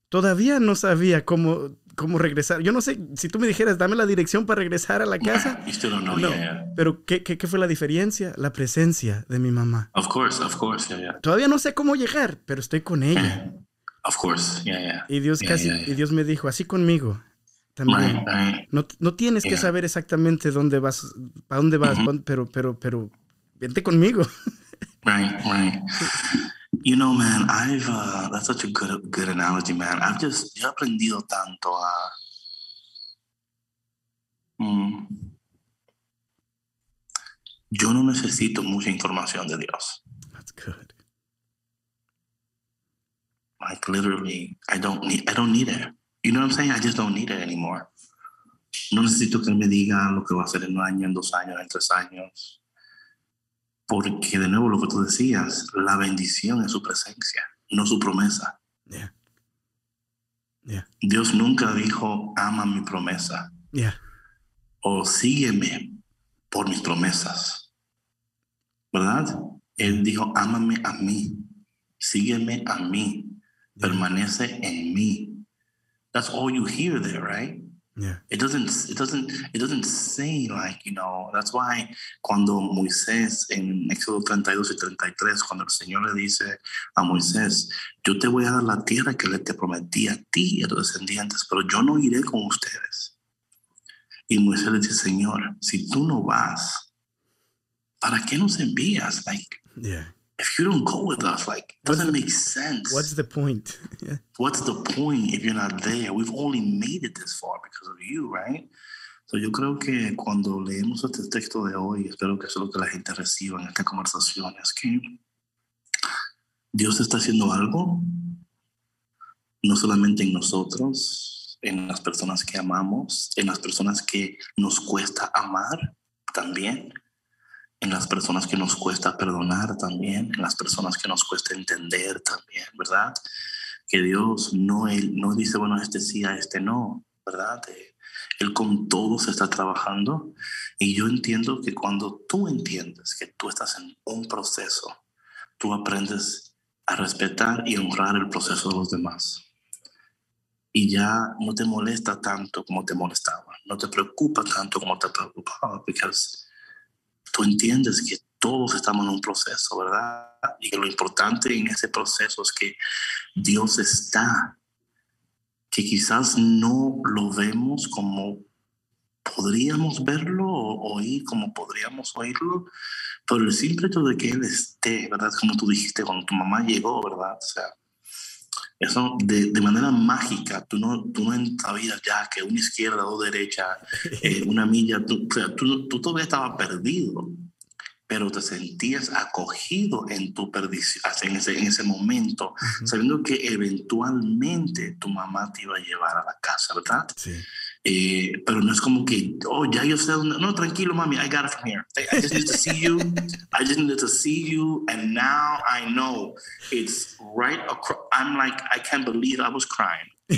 todavía no sabía cómo, cómo regresar. Yo no sé, si tú me dijeras, dame la dirección para regresar a la casa. no, no. Pero ¿qué, ¿qué, qué, fue la diferencia? La presencia de mi mamá. Of course, of course, yeah, yeah. Todavía no sé cómo llegar, pero estoy con ella. Of course, yeah, yeah. Y Dios yeah, casi, yeah, yeah. y Dios me dijo, así conmigo también. Right, right. No, no tienes que saber exactamente dónde vas, para dónde vas, mm -hmm. pero, pero, pero, vente conmigo. right, right. You know, man, I've uh, that's such a good good analogy, man. I've just yo he aprendido tanto a. Mm, yo no necesito mucha información de Dios. That's good. Like literally, I don't need I don't need it. You know what I'm saying? I just don't need it anymore. No necesito que me diga lo que va a hacer en un año, en dos años, en tres años. Porque de nuevo lo que tú decías, la bendición es su presencia, no su promesa. Yeah. Yeah. Dios nunca dijo, ama mi promesa. Yeah. O sígueme por mis promesas. ¿Verdad? Él dijo, ámame a mí. Sígueme a mí. Permanece en mí. That's all you hear there, right? Yeah. It doesn't, it doesn't, it doesn't say like, you know, that's why cuando Moisés en Éxodo 32 y 33, cuando el Señor le dice a Moisés, yo te voy a dar la tierra que le te prometí a ti y a tus descendientes, pero yo no iré con ustedes. Y Moisés le dice, Señor, si tú no vas, ¿para qué nos envías? Like, Yeah. If you don't go with us, like, it doesn't make sense. What's the point? yeah. What's the point if you're not there? We've only made it this far because of you, right? So yo creo que cuando leemos este texto de hoy, espero que eso es lo que la gente reciba en esta conversación, es que Dios está haciendo algo, no solamente en nosotros, en las personas que amamos, en las personas que nos cuesta amar también, en las personas que nos cuesta perdonar también, en las personas que nos cuesta entender también, ¿verdad? Que Dios no, él, no dice, bueno, este sí, a este no, ¿verdad? Eh, él con todos está trabajando y yo entiendo que cuando tú entiendes que tú estás en un proceso, tú aprendes a respetar y honrar el proceso de los demás. y ya no te molesta tanto como te molestaba, no te preocupa tanto como te preocupaba, porque tú entiendes que todos estamos en un proceso, ¿verdad? Y que lo importante en ese proceso es que Dios está, que quizás no lo vemos como podríamos verlo o oír como podríamos oírlo, pero el simple hecho de que Él esté, ¿verdad? Como tú dijiste cuando tu mamá llegó, ¿verdad? O sea, eso de, de, manera mágica, tú no, tú no sabías ya que una izquierda o derecha, eh, una milla, tú, o sea, tú, tú todavía estabas perdido pero te sentías acogido en tu perdición, en ese, en ese momento, sabiendo que eventualmente tu mamá te iba a llevar a la casa, ¿verdad? Sí. Eh, pero no es como que, oh, ya yo sé, no, tranquilo, mami, I got it from here. I, just need to see you. I just need to see you. And now I know it's right across. I'm like, I can't believe I was crying.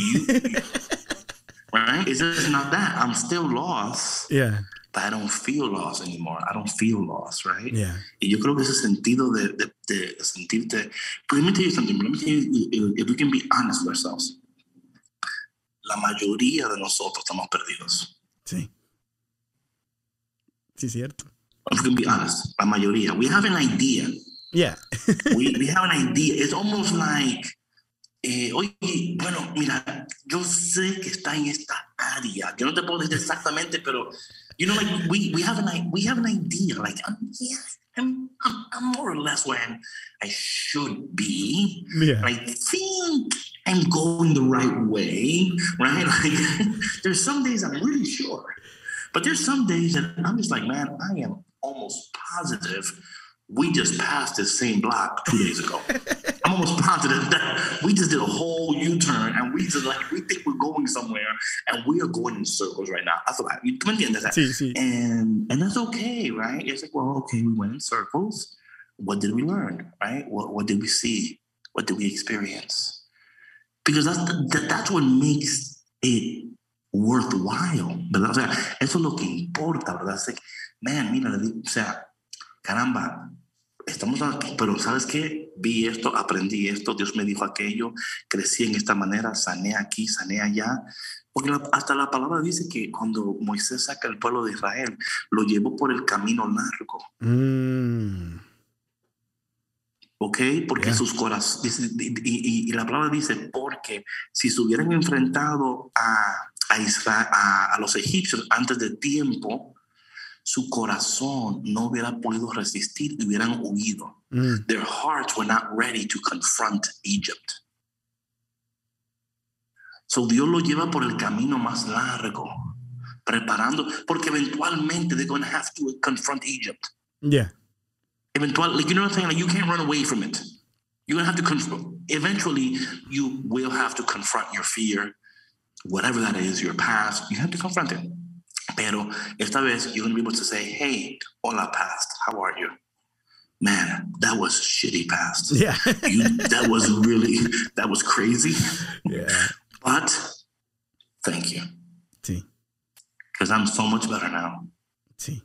right? It's just not that. I'm still lost. Yeah. but I don't feel lost anymore. I don't feel lost, right? Yeah. Y yo creo que ese sentido de, de, de sentirte. But let me tell you something. Let me tell you, if we can be honest with ourselves. La mayoría de nosotros estamos perdidos. Sí. Sí, cierto. We can be honest, la mayoría. We have an idea. Yeah. we, we have an idea. It's almost like eh, oye, bueno, mira, yo sé que está en esta área. Yo no te puedo decir exactamente, pero you know, like we we have an we have an idea. Like, um, yeah, I'm, I'm, I'm more or less where I should be. Yeah. I think I'm going the right way, right? Like, there's some days I'm really sure, but there's some days that I'm just like, man, I am almost positive we just passed this same block two days ago. I'm almost positive that we just did a whole U-turn and we just like we think we're going somewhere and we are going in circles right now. That's what I you that? Sí, sí. And and that's okay, right? It's like, well, okay, we went in circles. What did we learn? Right? What what did we see? What did we experience? Because that's that, that's what makes it worthwhile. ¿verdad? O sea, eso es lo que importa, ¿verdad? Es like, man, mira, o sea, caramba, estamos aquí, pero ¿sabes qué? Vi esto, aprendí esto, Dios me dijo aquello, crecí en esta manera, sané aquí, sané allá. Porque hasta la palabra dice que cuando Moisés saca al pueblo de Israel, lo llevó por el camino largo. Mm. ¿Ok? Porque sus corazones, y, la palabra dice, porque si se hubieran enfrentado a, a, a los egipcios antes de tiempo, su corazón no hubiera podido resistir y hubieran huido. Mm. Their hearts were not ready to confront Egypt. So Dios lo lleva por el camino más largo, preparando, porque eventualmente they're going to have to confront Egypt. Yeah. Eventually, like, you know what I'm saying? Like, you can't run away from it. You're going to have to confront, eventually, you will have to confront your fear, whatever that is, your past. You have to confront it. Pero esta vez you're going to be able to say, hey, hola past, how are you? Man, that was shitty past. Yeah. you, that was really, that was crazy. Yeah. But thank you. Sí. Because I'm so much better now. Sí.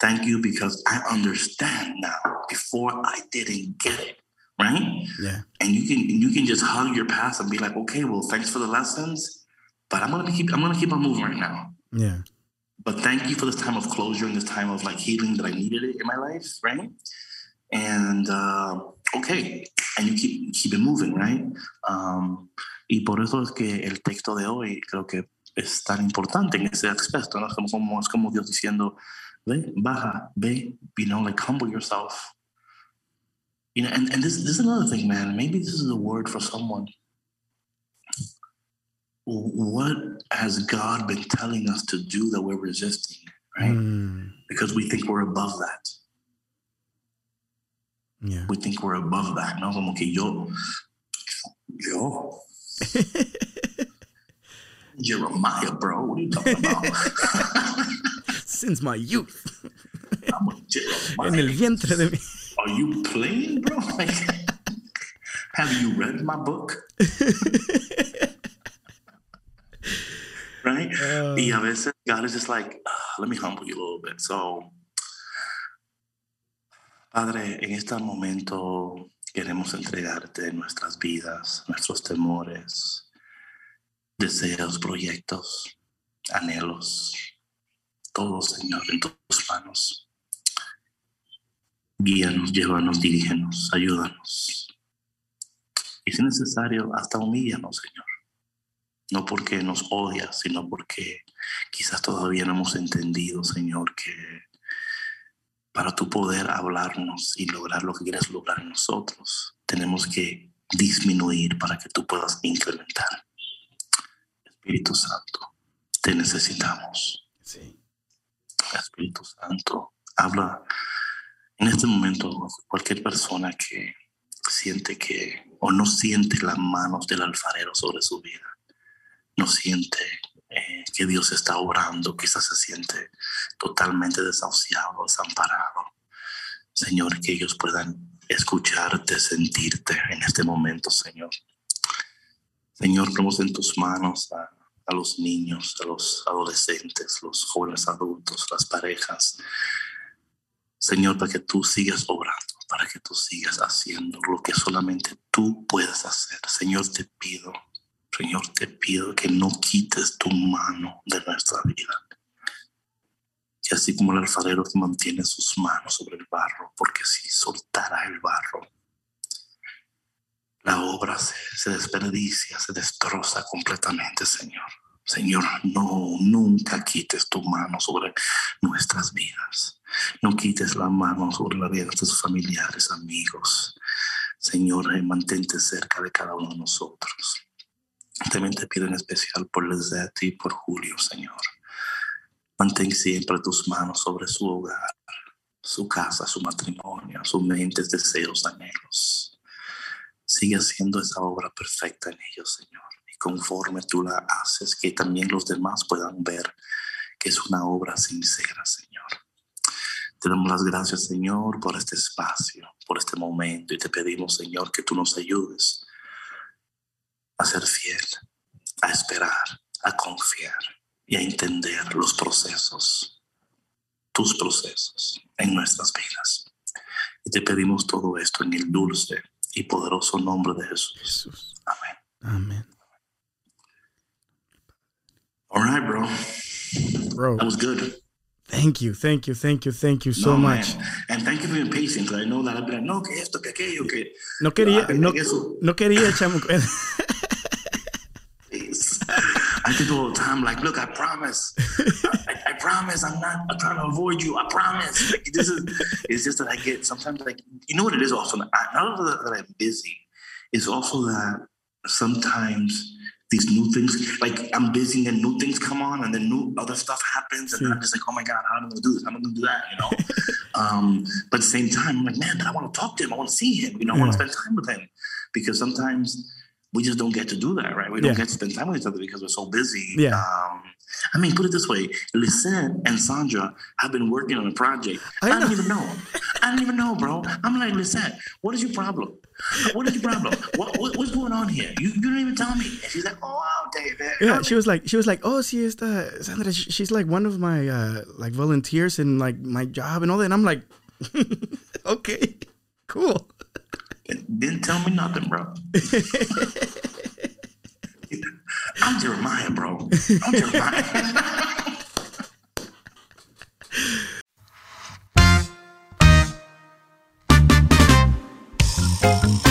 Thank you because I understand now. Before I didn't get it, right? Yeah. And you can you can just hug your past and be like, okay, well, thanks for the lessons, but I'm gonna keep I'm gonna keep on moving right now. Yeah. But thank you for this time of closure and this time of like healing that I needed it in my life, right? And uh, okay, and you keep keep it moving, right? Um, y por eso es que el texto de hoy creo que es tan importante en ese aspecto, ¿no? Es como, es como Dios diciendo, ve, baja, ve, you know, like humble yourself. You know, and, and this, this is another thing, man. Maybe this is a word for someone what has God been telling us to do that we're resisting, right? Mm. Because we think we're above that. Yeah. We think we're above that, ¿no? Como que yo, yo. Jeremiah, bro. What are you talking about? Since my youth. I'm a Jeremiah. En el vientre de mí. Are you playing, bro? Like, have you read my book? Right? Uh, y a veces God is just like, ah, let me humble you a little bit. So, Padre, en este momento queremos entregarte nuestras vidas, nuestros temores, deseos, proyectos, anhelos, todo, Señor, en tus manos. Guíanos, llévanos, dirígenos, ayúdanos. Y si es necesario, hasta humíllanos, Señor. No porque nos odias, sino porque quizás todavía no hemos entendido, Señor, que para tu poder hablarnos y lograr lo que quieres lograr en nosotros, tenemos que disminuir para que tú puedas incrementar. Espíritu Santo, te necesitamos. Sí. Espíritu Santo, habla en este momento cualquier persona que siente que o no siente las manos del alfarero sobre su vida, no siente eh, que Dios está obrando, quizás se siente totalmente desahuciado, desamparado. Señor, que ellos puedan escucharte, sentirte en este momento, Señor. Señor, ponemos en tus manos a, a los niños, a los adolescentes, los jóvenes adultos, las parejas. Señor, para que tú sigas obrando, para que tú sigas haciendo lo que solamente tú puedes hacer. Señor, te pido, Señor, te pido que no quites tu mano de nuestra vida. Que así como el alfarero que mantiene sus manos sobre el barro, porque si soltara el barro, la obra se, desperdicia, se destroza completamente, Señor. Señor, no, nunca quites tu mano sobre nuestras vidas. No quites la mano sobre la vida de tus familiares, amigos. Señor, eh, mantente cerca de cada uno de nosotros. También te pido en especial por Lizette y por Julio, Señor. Mantén siempre tus manos sobre su hogar, su casa, su matrimonio, sus mentes, deseos, anhelos. Sigue haciendo esa obra perfecta en ellos, Señor. Y conforme tú la haces, que también los demás puedan ver que es una obra sincera, Señor. Te damos las gracias, Señor, por este espacio, por este momento. Y te pedimos, Señor, que tú nos ayudes a ser fiel, a esperar, a confiar y a entender los procesos, tus procesos en nuestras vidas. Y te pedimos todo esto en el dulce y poderoso nombre de Jesús. Amén. Amén. All right, bro. Bro. That was good. Thank you, thank you, thank you, thank you so much. And thank you for your patience. I know that I've been no, que esto, que aquello, que. No quería, no, no quería, chamo. I tell all the time, like, look, I promise, I, I, promise, I'm not I'm trying to avoid you. I promise. Like, this is, it's just that I get sometimes like, you know what it is. Also, I, not that, that I'm busy, it's also that sometimes these new things, like I'm busy and then new things come on and then new other stuff happens and I'm just like, oh my God, how am I gonna do this? How am I gonna do that? You know? um, but at the same time, I'm like, man, but I want to talk to him. I want to see him. You know, I want to spend time with him because sometimes we just don't get to do that, right? We don't yeah. get to spend time with each other because we're so busy. Yeah. Um, I mean, put it this way: Lisette and Sandra have been working on a project. I, I don't even know. I don't even know, bro. I'm like, Lisette, what is your problem? What is your problem? what, what, what's going on here? You, you didn't even tell me. And she's like, oh, wow, David. Yeah, she was like, she was like, oh, sí, esta Sandra, she's like one of my uh, like volunteers in like my job and all that. And I'm like, okay, cool. Didn't tell me nothing, bro. I'm Jeremiah, bro. I'm Jeremiah.